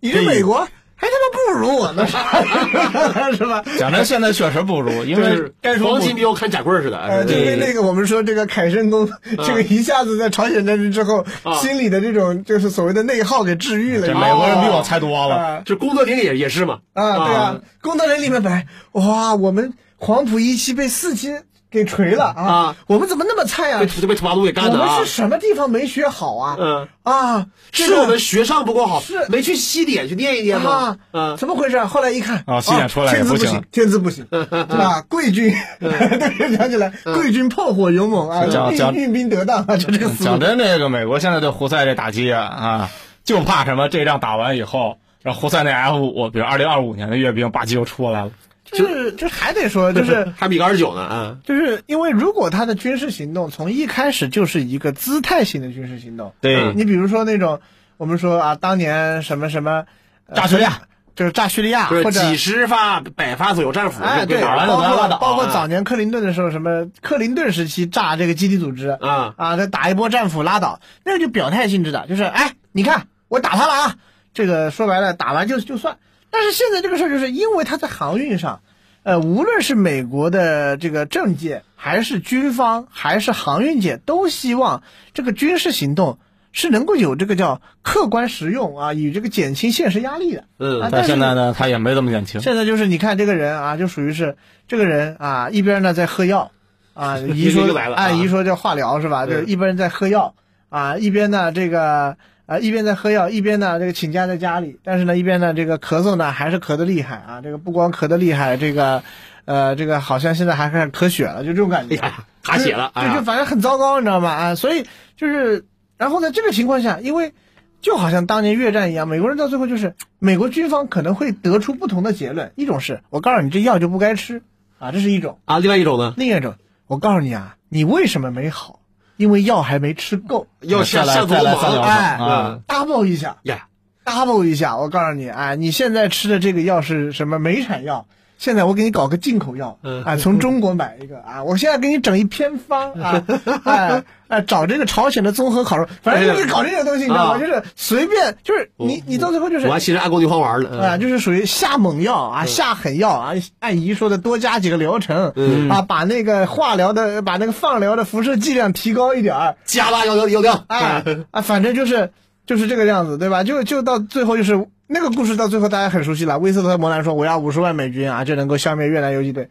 你是美国还他妈不如我呢，是吧？讲真，现在确实不如，因为黄金标看假棍似的。呃，就对跟那个我们说这个凯申宫，这个一下子在朝鲜战争之后，啊心里的这种就是所谓的内耗给治愈了。美国人比我猜多了。啊就工作林也也是嘛。啊，对啊，功德林里面本来哇，我们黄埔一期被四期给锤了啊啊，我们怎么那么菜啊被？就被土八路给干的啊我们是。什么地方没学好啊？嗯，啊，是我们学上不够好，是没去西点去念一念吗啊？，嗯，怎么回事？后来一看，啊西点出来也不行天资不行，天资不行，对吧？贵军，对，想起来，贵军炮火勇猛啊，讲讲运运兵得当啊，就这个思路。讲真，这个美国现在对胡塞这打击啊啊，就怕什么？这仗打完以后，然后胡塞那 F 五，比如二零二五年的阅兵，吧唧又出来了。就是就还得说，就是还比个二十九呢啊。就是因为如果他的军事行动从一开始就是一个姿态性的军事行动，对你比如说那种我们说啊，当年什么什么呃炸叙利亚，就是炸叙利亚，或者几十发、百发左右战斧，哎，对，包。括包括啊早年克林顿的时候，什么克林顿时期炸这个基地组织啊啊，他打一波战斧拉倒，那个就表态性质的，就是哎，你看我打他了啊，这个说白了打完就就算。但是现在这个事儿，就是因为他在航运上，呃，无论是美国的这个政界，还是军方，还是航运界，都希望这个军事行动是能够有这个叫客观实用啊，以这个减轻现实压力的。嗯啊，但是现在呢，他也没这么减轻。现在就是你看这个人啊，就属于是这个人啊，一边呢在喝药，啊，姨说按一说叫化疗是吧？嗯就是一边在喝药啊，一边呢这个啊一边在喝药，一边呢这个请假在家里，但是呢一边呢这个咳嗽呢还是咳得厉害啊，这个不光咳得厉害，这个呃这个好像现在还开始咳血了，就这种感觉。哎呀，卡血了，哎就就反正很糟糕，你知道吗？啊，所以就是，然后在这个情况下，因为就好像当年越战一样，美国人到最后就是美国军方可能会得出不同的结论，一种是我告诉你这药就不该吃啊，这是一种；啊，另外一种呢，另一种，我告诉你啊，你为什么没好？因为药还没吃够，要下再来再来三疗哎，double 一下呀，，double 一下，我告诉你，哎，你现在吃的这个药是什么美产药？现在我给你搞个进口药，嗯。啊，从中国买一个啊，我现在给你整一偏方啊，哎哎，找这个朝鲜的综合烤肉，反正就是搞这些东西，你知道吗？啊就是随便，就是你你到最后就是我还其实按宫女皇玩了，啊，嗯就是属于下猛药啊，下狠药啊，按姨说的多加几个疗程，嗯。啊，把那个化疗的，把那个放疗的辐射剂量提高一点儿，加大药药药量，哎啊，反正就是就是这个样子，对吧？就就到最后就是那个故事到最后大家很熟悉了，威斯特摩兰说我要五十万美军啊，就能够消灭越南游击队，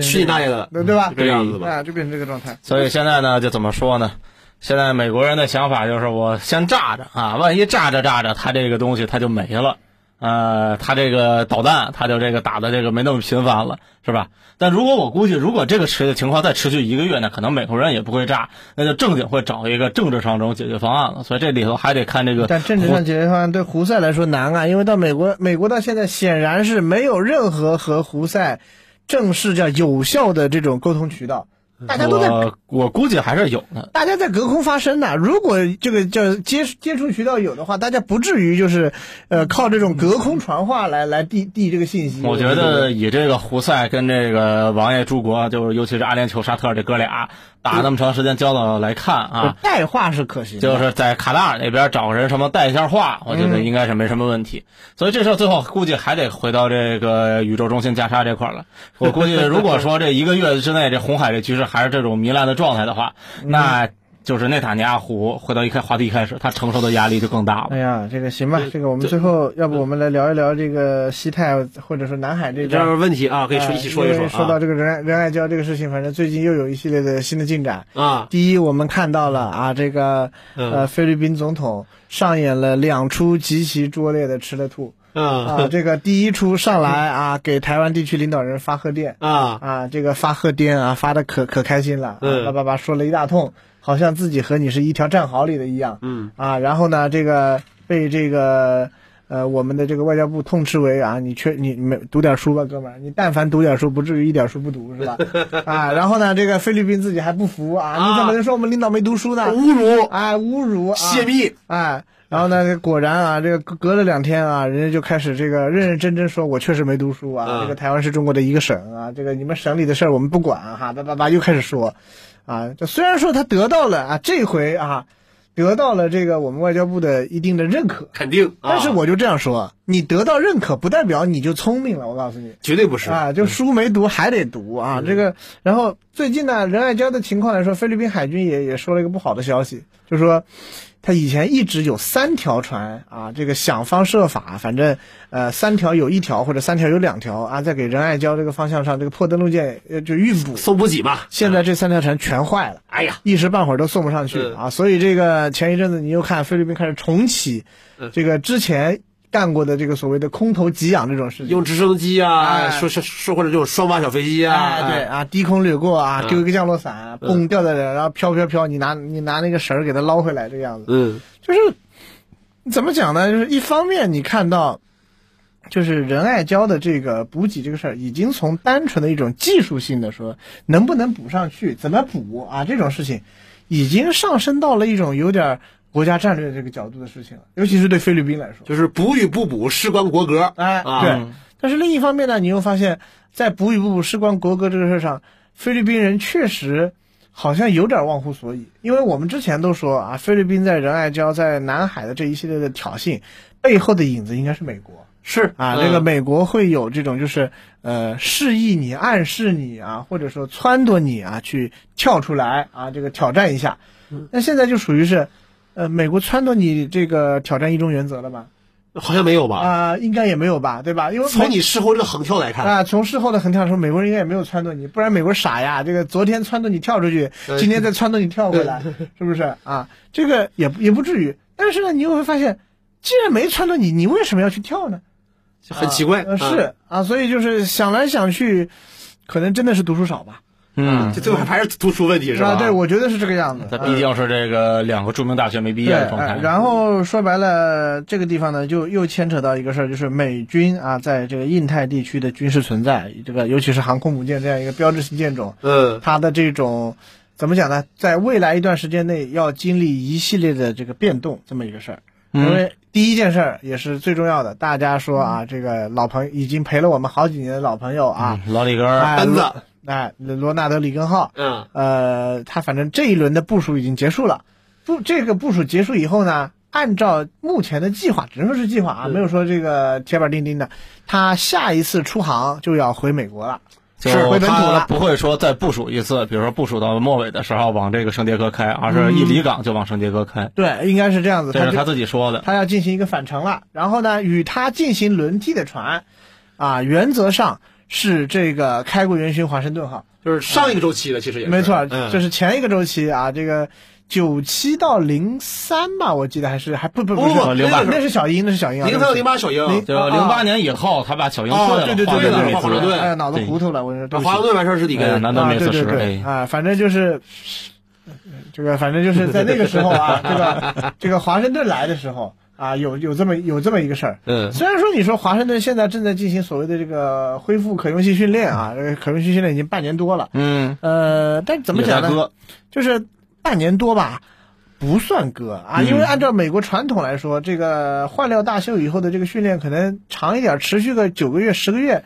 去你大爷的，对对吧就？这样子吧。啊，就变成这个状态。所以现在呢，就怎么说呢？现在美国人的想法就是，我先炸着啊，万一炸着炸着，他这个东西他就没了，呃，他这个导弹他就这个打的这个没那么频繁了，是吧？但如果我估计，如果这个持的情况再持续一个月呢，可能美国人也不会炸，那就正经会找一个政治上这种解决方案了。所以这里头还得看这个，但政治上解决方案对胡塞来说难啊，因为到美国，美国到现在显然是没有任何和胡塞正式叫有效的这种沟通渠道，大家都在我我估计还是有的。大家在隔空发声呢。如果这个叫接接触渠道有的话，大家不至于就是呃靠这种隔空传话来来递递这个信息。我觉得以这个胡塞跟这个王爷诸国，就是尤其是阿联酋、沙特这哥俩打那么长时间交道来看啊，带话是可行，就是在卡塔尔那边找个人什么带一下话，我觉得应该是没什么问题。所以这事儿最后估计还得回到这个宇宙中心加沙这块儿了。我估计如果说这一个月之内这红海这局势还是这种糜烂的状态的话，那就是内塔尼亚胡回到一开话题一开始，他承受的压力就更大了。哎呀，这个行吧，这个我们最后要不我们来聊一聊这个西太或者说南海这边。这样问题啊，可以说呃一起说一说因为说到啊这个仁爱仁爱礁这个事情，反正最近又有一系列的新的进展。啊，第一，我们看到了啊，这个嗯呃菲律宾总统上演了两出极其拙劣的吃了吐啊。啊这个第一出上来 啊，给台湾地区领导人发贺电啊啊，这个发贺电啊，发的可可开心了，叭叭叭说了一大通，好像自己和你是一条战壕里的一样。嗯啊，然后呢，这个被这个呃我们的这个外交部痛斥为啊，你缺你没读点书吧，哥们儿，你但凡读点书，不至于一点书不读是吧？啊，然后呢，这个菲律宾自己还不服啊，你怎么能说我们领导没读书呢？侮辱、哎，侮辱，啊泄密，哎，然后呢，果然啊，这个隔隔了两天啊，人家就开始这个认认真真说，我确实没读书啊，嗯这个台湾是中国的一个省啊，这个你们省里的事儿我们不管哈，叭叭叭又开始说，啊，这虽然说他得到了啊，这回啊，得到了这个我们外交部的一定的认可，肯定。啊但是我就这样说，你得到认可不代表你就聪明了，我告诉你。绝对不是啊，就书没读还得读啊，这个。然后最近呢，仁爱礁的情况来说，菲律宾海军也也说了一个不好的消息，就说，他以前一直有三条船啊，这个想方设法，反正呃三条有一条或者三条有两条啊，在给仁爱礁这个方向上这个破登陆舰呃就运补。送补给嘛。现在这三条船全坏了，哎呀，一时半会儿都送不上去嗯啊，所以这个前一阵子你又看菲律宾开始重启嗯这个之前干过的这个所谓的空投给养这种事情，用直升机啊，哎。说说说或者这种双发小飞机啊，哎，对啊，低空掠过啊，嗯。丢一个降落伞，嘣掉在这儿，然后飘飘飘，你拿你拿那个绳儿给它捞回来，这个样子，嗯，就是怎么讲呢？就是一方面你看到，就是仁爱礁的这个补给这个事儿，已经从单纯的一种技术性的说能不能补上去，怎么补啊这种事情，已经上升到了一种有点儿国家战略这个角度的事情了，尤其是对菲律宾来说。就是补与不补事关国格。哎，啊对。但是另一方面呢，你又发现，在补与不补事关国格这个事儿上，菲律宾人确实好像有点忘乎所以。因为我们之前都说啊，菲律宾在仁爱礁、在南海的这一系列的挑衅，背后的影子应该是美国是啊。嗯这个美国会有这种就是呃示意你、暗示你啊，或者说撺掇你啊，去跳出来啊，这个挑战一下。那现在就属于是，呃，美国撺掇你这个挑战一中原则了吗？好像没有吧？啊、应该也没有吧，对吧？因为从你事后这个横跳来看，啊，从事后的横跳说，美国人应该也没有撺掇你，不然美国傻呀。这个昨天撺掇你跳出去，今天再撺掇你跳回来，是不是啊？这个也也不至于。但是呢，你又会发现，既然没撺掇你，你为什么要去跳呢？很奇怪。呃，是啊，所以就是想来想去，可能真的是读书少吧。嗯就，最后还是读书问题是吧？啊，对，我觉得是这个样子。他毕竟是这个两个著名大学没毕业，的状态哎。然后说白了，这个地方呢，就又牵扯到一个事儿，就是美军啊，在这个印太地区的军事存在，这个尤其是航空母舰这样一个标志性舰种，嗯，它的这种怎么讲呢？在未来一段时间内要经历一系列的这个变动，这么一个事儿。因嗯为第一件事儿也是最重要的，大家说啊，这个老朋友已经陪了我们好几年的老朋友啊，嗯老李根儿，子罗哎，罗纳德里根号，嗯，呃，他反正这一轮的部署已经结束了。部这个部署结束以后呢，按照目前的计划，只能说是计划啊，嗯没有说这个铁板钉钉的。他下一次出航就要回美国了，就是回本土他了。不会说再部署一次，比如说部署到末尾的时候往这个圣迭戈开，而是一离港就往圣迭戈开，对，应该是这样子。他就是他自己说的。他要进行一个返程了，然后呢，与他进行轮替的船，啊，原则上是这个开国元勋华盛顿号。就是上一个周期的，其实也是。没错，就是前一个周期啊，这个九七到零三吧，我记得还是还不不不是。不08那那是小鹰，那是小鹰啊，零三到零八小鹰，零就零八年以后，他把小鹰退哦，了，对对华盛顿给对对对，华盛顿哎，脑子糊涂了，我说对不起。华盛顿完事儿是里哎根，难道没四十啊对对对哎。啊，反正就是。这个反正就是在那个时候啊，这个这个华盛顿来的时候啊，有有这么有这么一个事儿。嗯虽然说你说华盛顿现在正在进行所谓的这个恢复可用性训练啊，这个可用性训练已经半年多了。嗯，呃，但怎么讲呢？就是半年多吧，不算割啊，嗯因为按照美国传统来说，这个换料大秀以后的这个训练可能长一点，持续个九个月、十个月，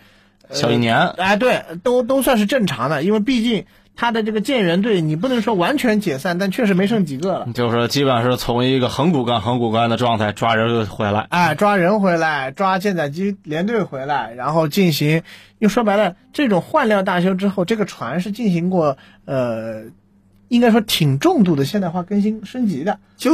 小一年，哎，对，都都算是正常的，因为毕竟他的这个舰员队，你不能说完全解散，但确实没剩几个了。就是基本上是从一个很骨干、很骨干的状态抓人回来。哎，抓人回来，抓舰载机连队回来，然后进行，又说白了，这种换料大修之后，这个船是进行过呃，应该说挺重度的现代化更新升级的。就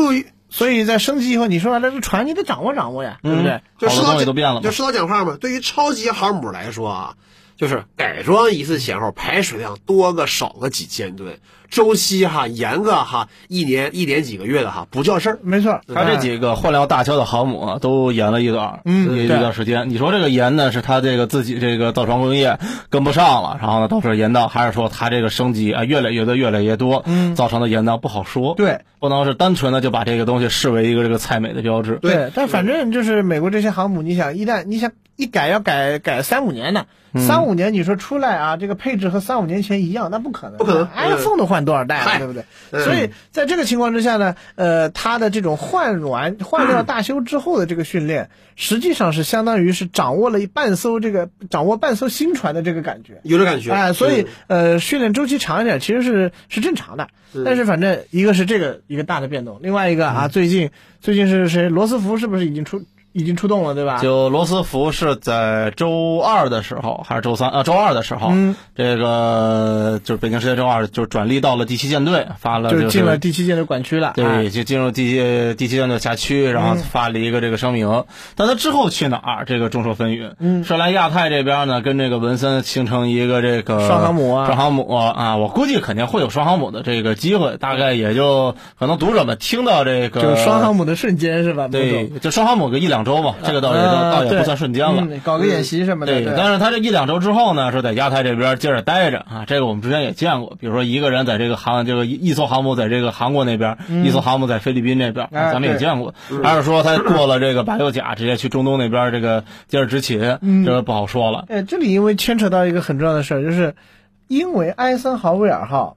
所以在升级以后，你说白了，这船你得掌握掌握呀，对不对？好多就说到东西都变了就说到讲话嘛，对于超级航母来说啊，就是改装一次前后排水量多个少个几千吨，周期哈延个哈一年一年几个月的哈不叫事儿。没错，他这几个换料大修的航母啊，都延了一段，一嗯一段时间。你说这个延呢，是他这个自己这个造船工业跟不上了，然后呢导致延到，还是说他这个升级啊越来越多越来越多，嗯造成的延到不好说。，对不能是单纯的就把这个东西视为一个这个菜美的标志。对，但反正就是美国这些航母，你想一旦你想一改要改改三五年呢，三五年你说出来啊，这个配置和三五年前一样，那不可能，不可能，iPhone 都换多少代了，对不对？嗯所以在这个情况之下呢，呃，它的这种换完换料大修之后的这个训练，实际上是相当于是掌握了一半艘这个掌握半艘新船的这个感觉。有这感觉。哎，所以嗯呃，训练周期长一点其实是是正常的。但是反正一个是这个一个大的变动，另外一个啊，最近最近是谁？罗斯福是不是已经出已经出动了，对吧？就罗斯福是在周二的时候，还是周三？呃，周二的时候，嗯这个就是北京时间周二，就转隶到了第七舰队，发了就是进了第七舰队管区了。哎对，就进入第七第七舰队辖区，然后发了一个这个声明。但他之后去哪儿，这个众说纷纭。嗯说来亚太这边呢，跟这个文森形成一个这个双航母啊双航母啊，我估计肯定会有双航母的这个机会，大概也就可能读者们听到这个就是双航母的瞬间是吧？对，就双航母个一两周嘛，这个倒也倒也不算瞬间了。嗯搞个演习什么的。对，但是他这一两周之后呢，是在亚太这边接着待着啊。这个我们之前也见过，比如说一个人在这个航这个一一艘航母在这个韩国那边，一艘航母在菲律宾那边，哎咱们也见过。还是说他过了这个白六甲，直接去中东那边这个接着执勤，这个不好说了。哎，这里因为牵扯到一个很重要的事儿，就是因为埃森豪威尔号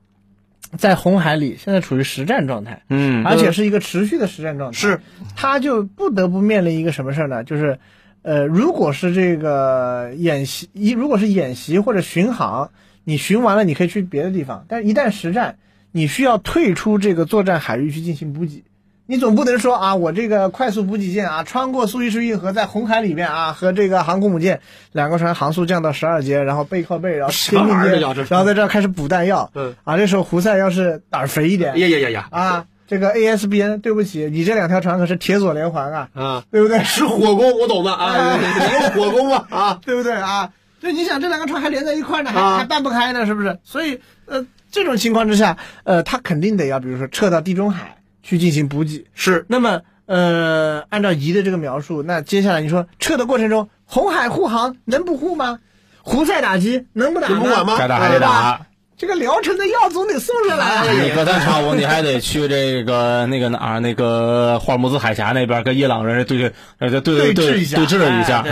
在红海里现在处于实战状态，嗯，而且是一个持续的实战状态，是，他就不得不面临一个什么事儿呢？就是，呃，如果是这个演习，一如果是演习或者巡航，你巡完了你可以去别的地方，但是一旦实战，你需要退出这个作战海域去进行补给。你总不能说啊，我这个快速补给舰啊，穿过苏伊士运河，在红海里面啊，和这个航空母舰两个船航速降到十二节，然后背靠背，然后什么贴命然后在这儿开始补弹药。嗯，啊，这时候胡塞要是胆儿肥一点，呀呀呀呀啊，这个 ASBN，对不起，你这两条船可是铁索连环啊，啊！对不对？是火攻，我懂的啊，哎有火攻嘛啊，对不对啊？对，你想这两个船还连在一块儿呢，还、啊还搬不开呢，是不是？所以呃，这种情况之下，呃，他肯定得要，比如说撤到地中海去进行补给。是那么呃，按照仪的这个描述，那接下来你说撤的过程中，红海护航能不护吗？胡塞打击能不打呢？能不管吗该打还得打。这个疗程的药总得送上来啊！你隔三差五你还得去这个那个哪儿那个霍尔木兹海峡那边跟伊朗人对对呃对对对峙一下对峙一下哎对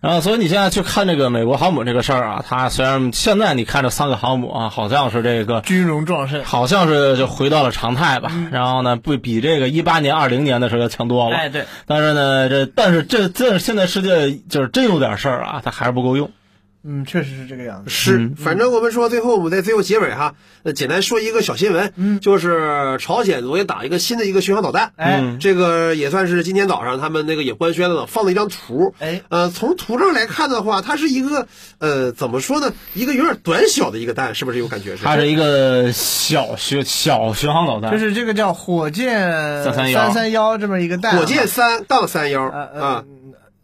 啊。然后，所以你现在去看这个美国航母这个事儿啊，它虽然现在你看这三个航母啊，好像是这个军容壮盛，好像是就回到了常态吧。嗯然后呢，不比这个一八年、二零年的时候要强多了。哎，对，但是呢，这但是这这现在世界就是真有点事儿啊，它还是不够用。嗯，确实是这个样子。是，嗯。反正我们说最后我们在最后结尾哈，呃，简单说一个小新闻，嗯。就是朝鲜昨天打一个新的一个巡航导弹，哎。嗯。这个也算是今天早上他们那个也官宣了，放了一张图，哎，呃，从图上来看的话，它是一个呃怎么说呢，一个有点短小的一个弹，是不是有感觉？是？它是一个小巡小巡航导弹，就是这个叫火箭331三三幺这么一个弹啊，火箭三杠三幺呃呃啊，呃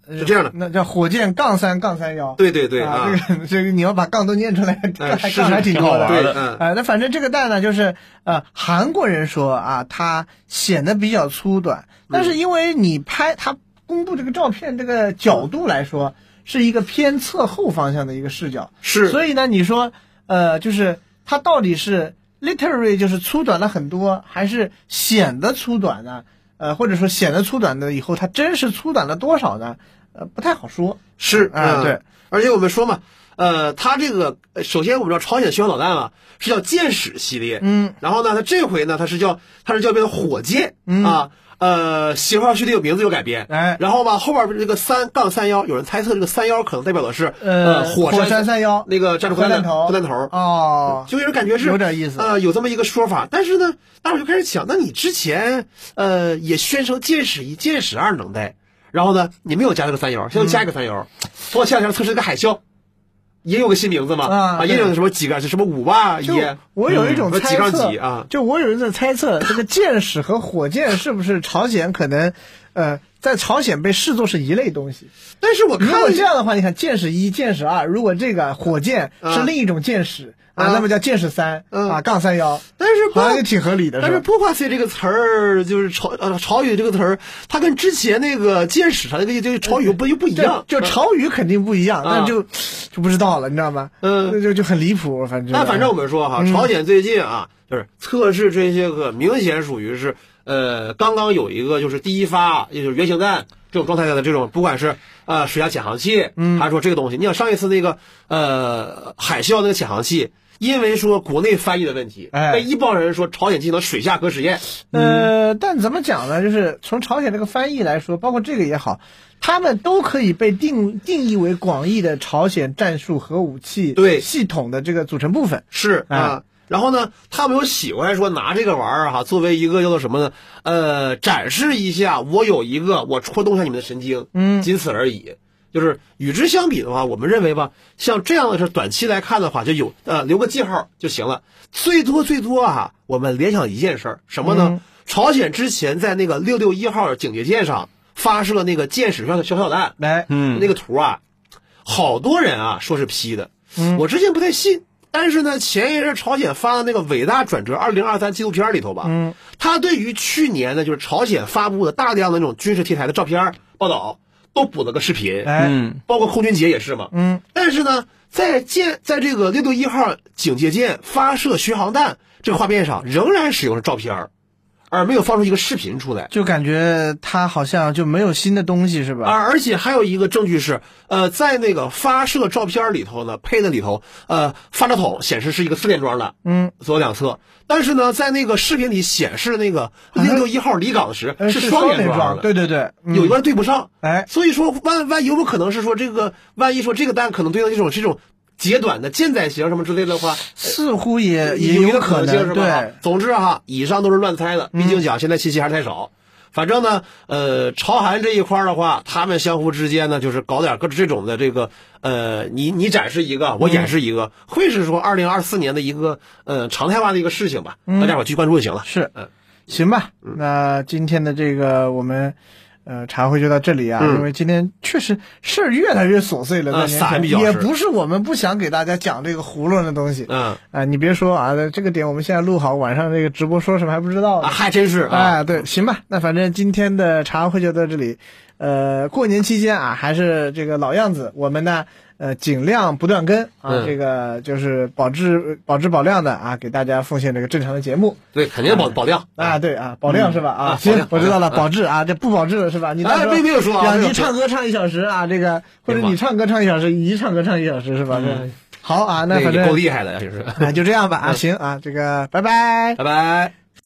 是这样的那叫火箭杠三杠三幺。对对对啊，这个 这个你要把杠都念出来，还杠还挺多的。对，挺好玩的嗯，呃，那反正这个蛋呢，就是呃，韩国人说啊，它显得比较粗短，但是因为你拍它公布这个照片这个角度来说，是一个偏侧后方向的一个视角，是，所以呢，你说呃，就是它到底是 literally 就是粗短了很多，还是显得粗短呢？呃，或者说显得粗短的以后，它真是粗短了多少呢？呃，不太好说。是嗯啊对，而且我们说嘛，呃，它这个呃首先我们知道朝鲜巡航导弹啊是叫箭矢系列，嗯，然后呢，它这回呢它是叫它是叫变成火箭、嗯啊，呃，型号序列有名字有改编，哎。然后吧后边这个三杠三幺，有人猜测这个三幺可能代表的是呃，火火山三幺。那个战术核弹头，核弹头。哦，就有人感觉是有点意思。呃，有这么一个说法，但是呢，大伙就开始想，那你之前呃也宣称箭矢一、箭矢二能带，然后呢，你没有加这个三幺，现在加一个三幺，从前两天测试这个海啸，也有个新名字嘛，啊也有什么几个是什么五吧一，我有一种猜测杠几啊，就我有一种猜测，这个箭矢和火箭是不是朝鲜可能，呃，在朝鲜被视作是一类东西？但是我如看果这样的话，你看箭矢一、箭矢二，如果这个火箭啊。是另一种箭矢啊，啊那么叫剑士三嗯。啊，杠三幺，但是好像也挺合理的，但是吧？p o p a c 这个词儿就是潮呃潮语这个词儿，它跟之前那个剑士它那个这个朝语又不又不一样，就就朝语肯定不一样，啊。那就就不知道了，你知道吗？嗯。就就就很离谱，反正。那反正我们说哈，嗯。朝鲜最近啊，就是测试这些个明显属于是呃，刚刚有一个就是第一发，也就是原型弹这种状态下的这种，不管是呃水下潜航器，嗯，还是说这个东西，你想上一次那个呃海啸那个潜航器，因为说国内翻译的问题，哎被一帮人说朝鲜进行了水下核实验，呃，但怎么讲呢？就是从朝鲜这个翻译来说，包括这个也好，他们都可以被定定义为广义的朝鲜战术核武器对系统的这个组成部分。是哎啊。然后呢，他们又喜欢说拿这个玩意儿哈，作为一个叫做什么呢？呃，展示一下我有一个，我戳动一下你们的神经，嗯仅此而已。就是与之相比的话，我们认为吧，像这样的事，短期来看的话，就有呃留个记号就行了。最多最多啊，我们联想一件事儿，什么呢？嗯朝鲜之前在那个六六一号警戒舰上发射那个箭矢上小小导弹，来，嗯那个图啊，好多人啊说是 P 的，嗯我之前不太信。但是呢，前一阵朝鲜发的那个《伟大转折二零二三》纪录片里头吧，嗯，他对于去年呢，就是朝鲜发布的大量的那种军事题材的照片报道，都补了个视频，哎，嗯包括空军节也是嘛。嗯，但是呢，在舰在这个六六一号警戒舰发射巡航弹这个画面上，仍然使用了照片儿，而没有放出一个视频出来。就感觉他好像就没有新的东西是吧？而而且还有一个证据是，呃，在那个发射照片里头呢，配的里头，呃，发射筒显示是一个四连装的，嗯，左右两侧。但是呢，在那个视频里显示那个六六一号离港时呃是双连装，的，对对对，嗯有一段对不上。哎，所以说，万万有没有可能是说这个，万一说这个弹可能对应这种这种截短的舰载型什么之类的话，似乎也也有可能性是吧？对，总之哈，以上都是乱猜的，毕竟讲现在信息还是太少。反正呢，呃，朝韩这一块儿的话，他们相互之间呢，就是搞点各这种的这个，呃，你你展示一个，我演示一个，会是说二零二四年的一个呃常态化的一个事情吧。大家伙去关注就行了。是嗯，行吧。那今天的这个我们呃茶会就到这里啊，嗯因为今天确实事儿越来越琐碎了，也不是我们不想给大家讲这个囫囵的东西。嗯啊，你别说啊，这个点我们现在录好，晚上这个直播说什么还不知道呢。啊，还真是啊。哎，对，行吧，那反正今天的茶会就到这里。呃，过年期间啊，还是这个老样子，我们呢，呃，尽量不断更啊，嗯这个就是保质保质保量的啊，给大家奉献这个正常的节目对，肯定保保量啊，。对啊，保量是吧？啊，行我知道了，保质啊，这不保质了是吧？你哎没没有说啊两集没有说唱歌唱一小时啊，这个或者你唱歌唱一小时，一唱歌唱一小时是吧？这好啊，那反那个够正厉害的，就是。啊就这样吧啊，行啊，这个拜拜。拜拜。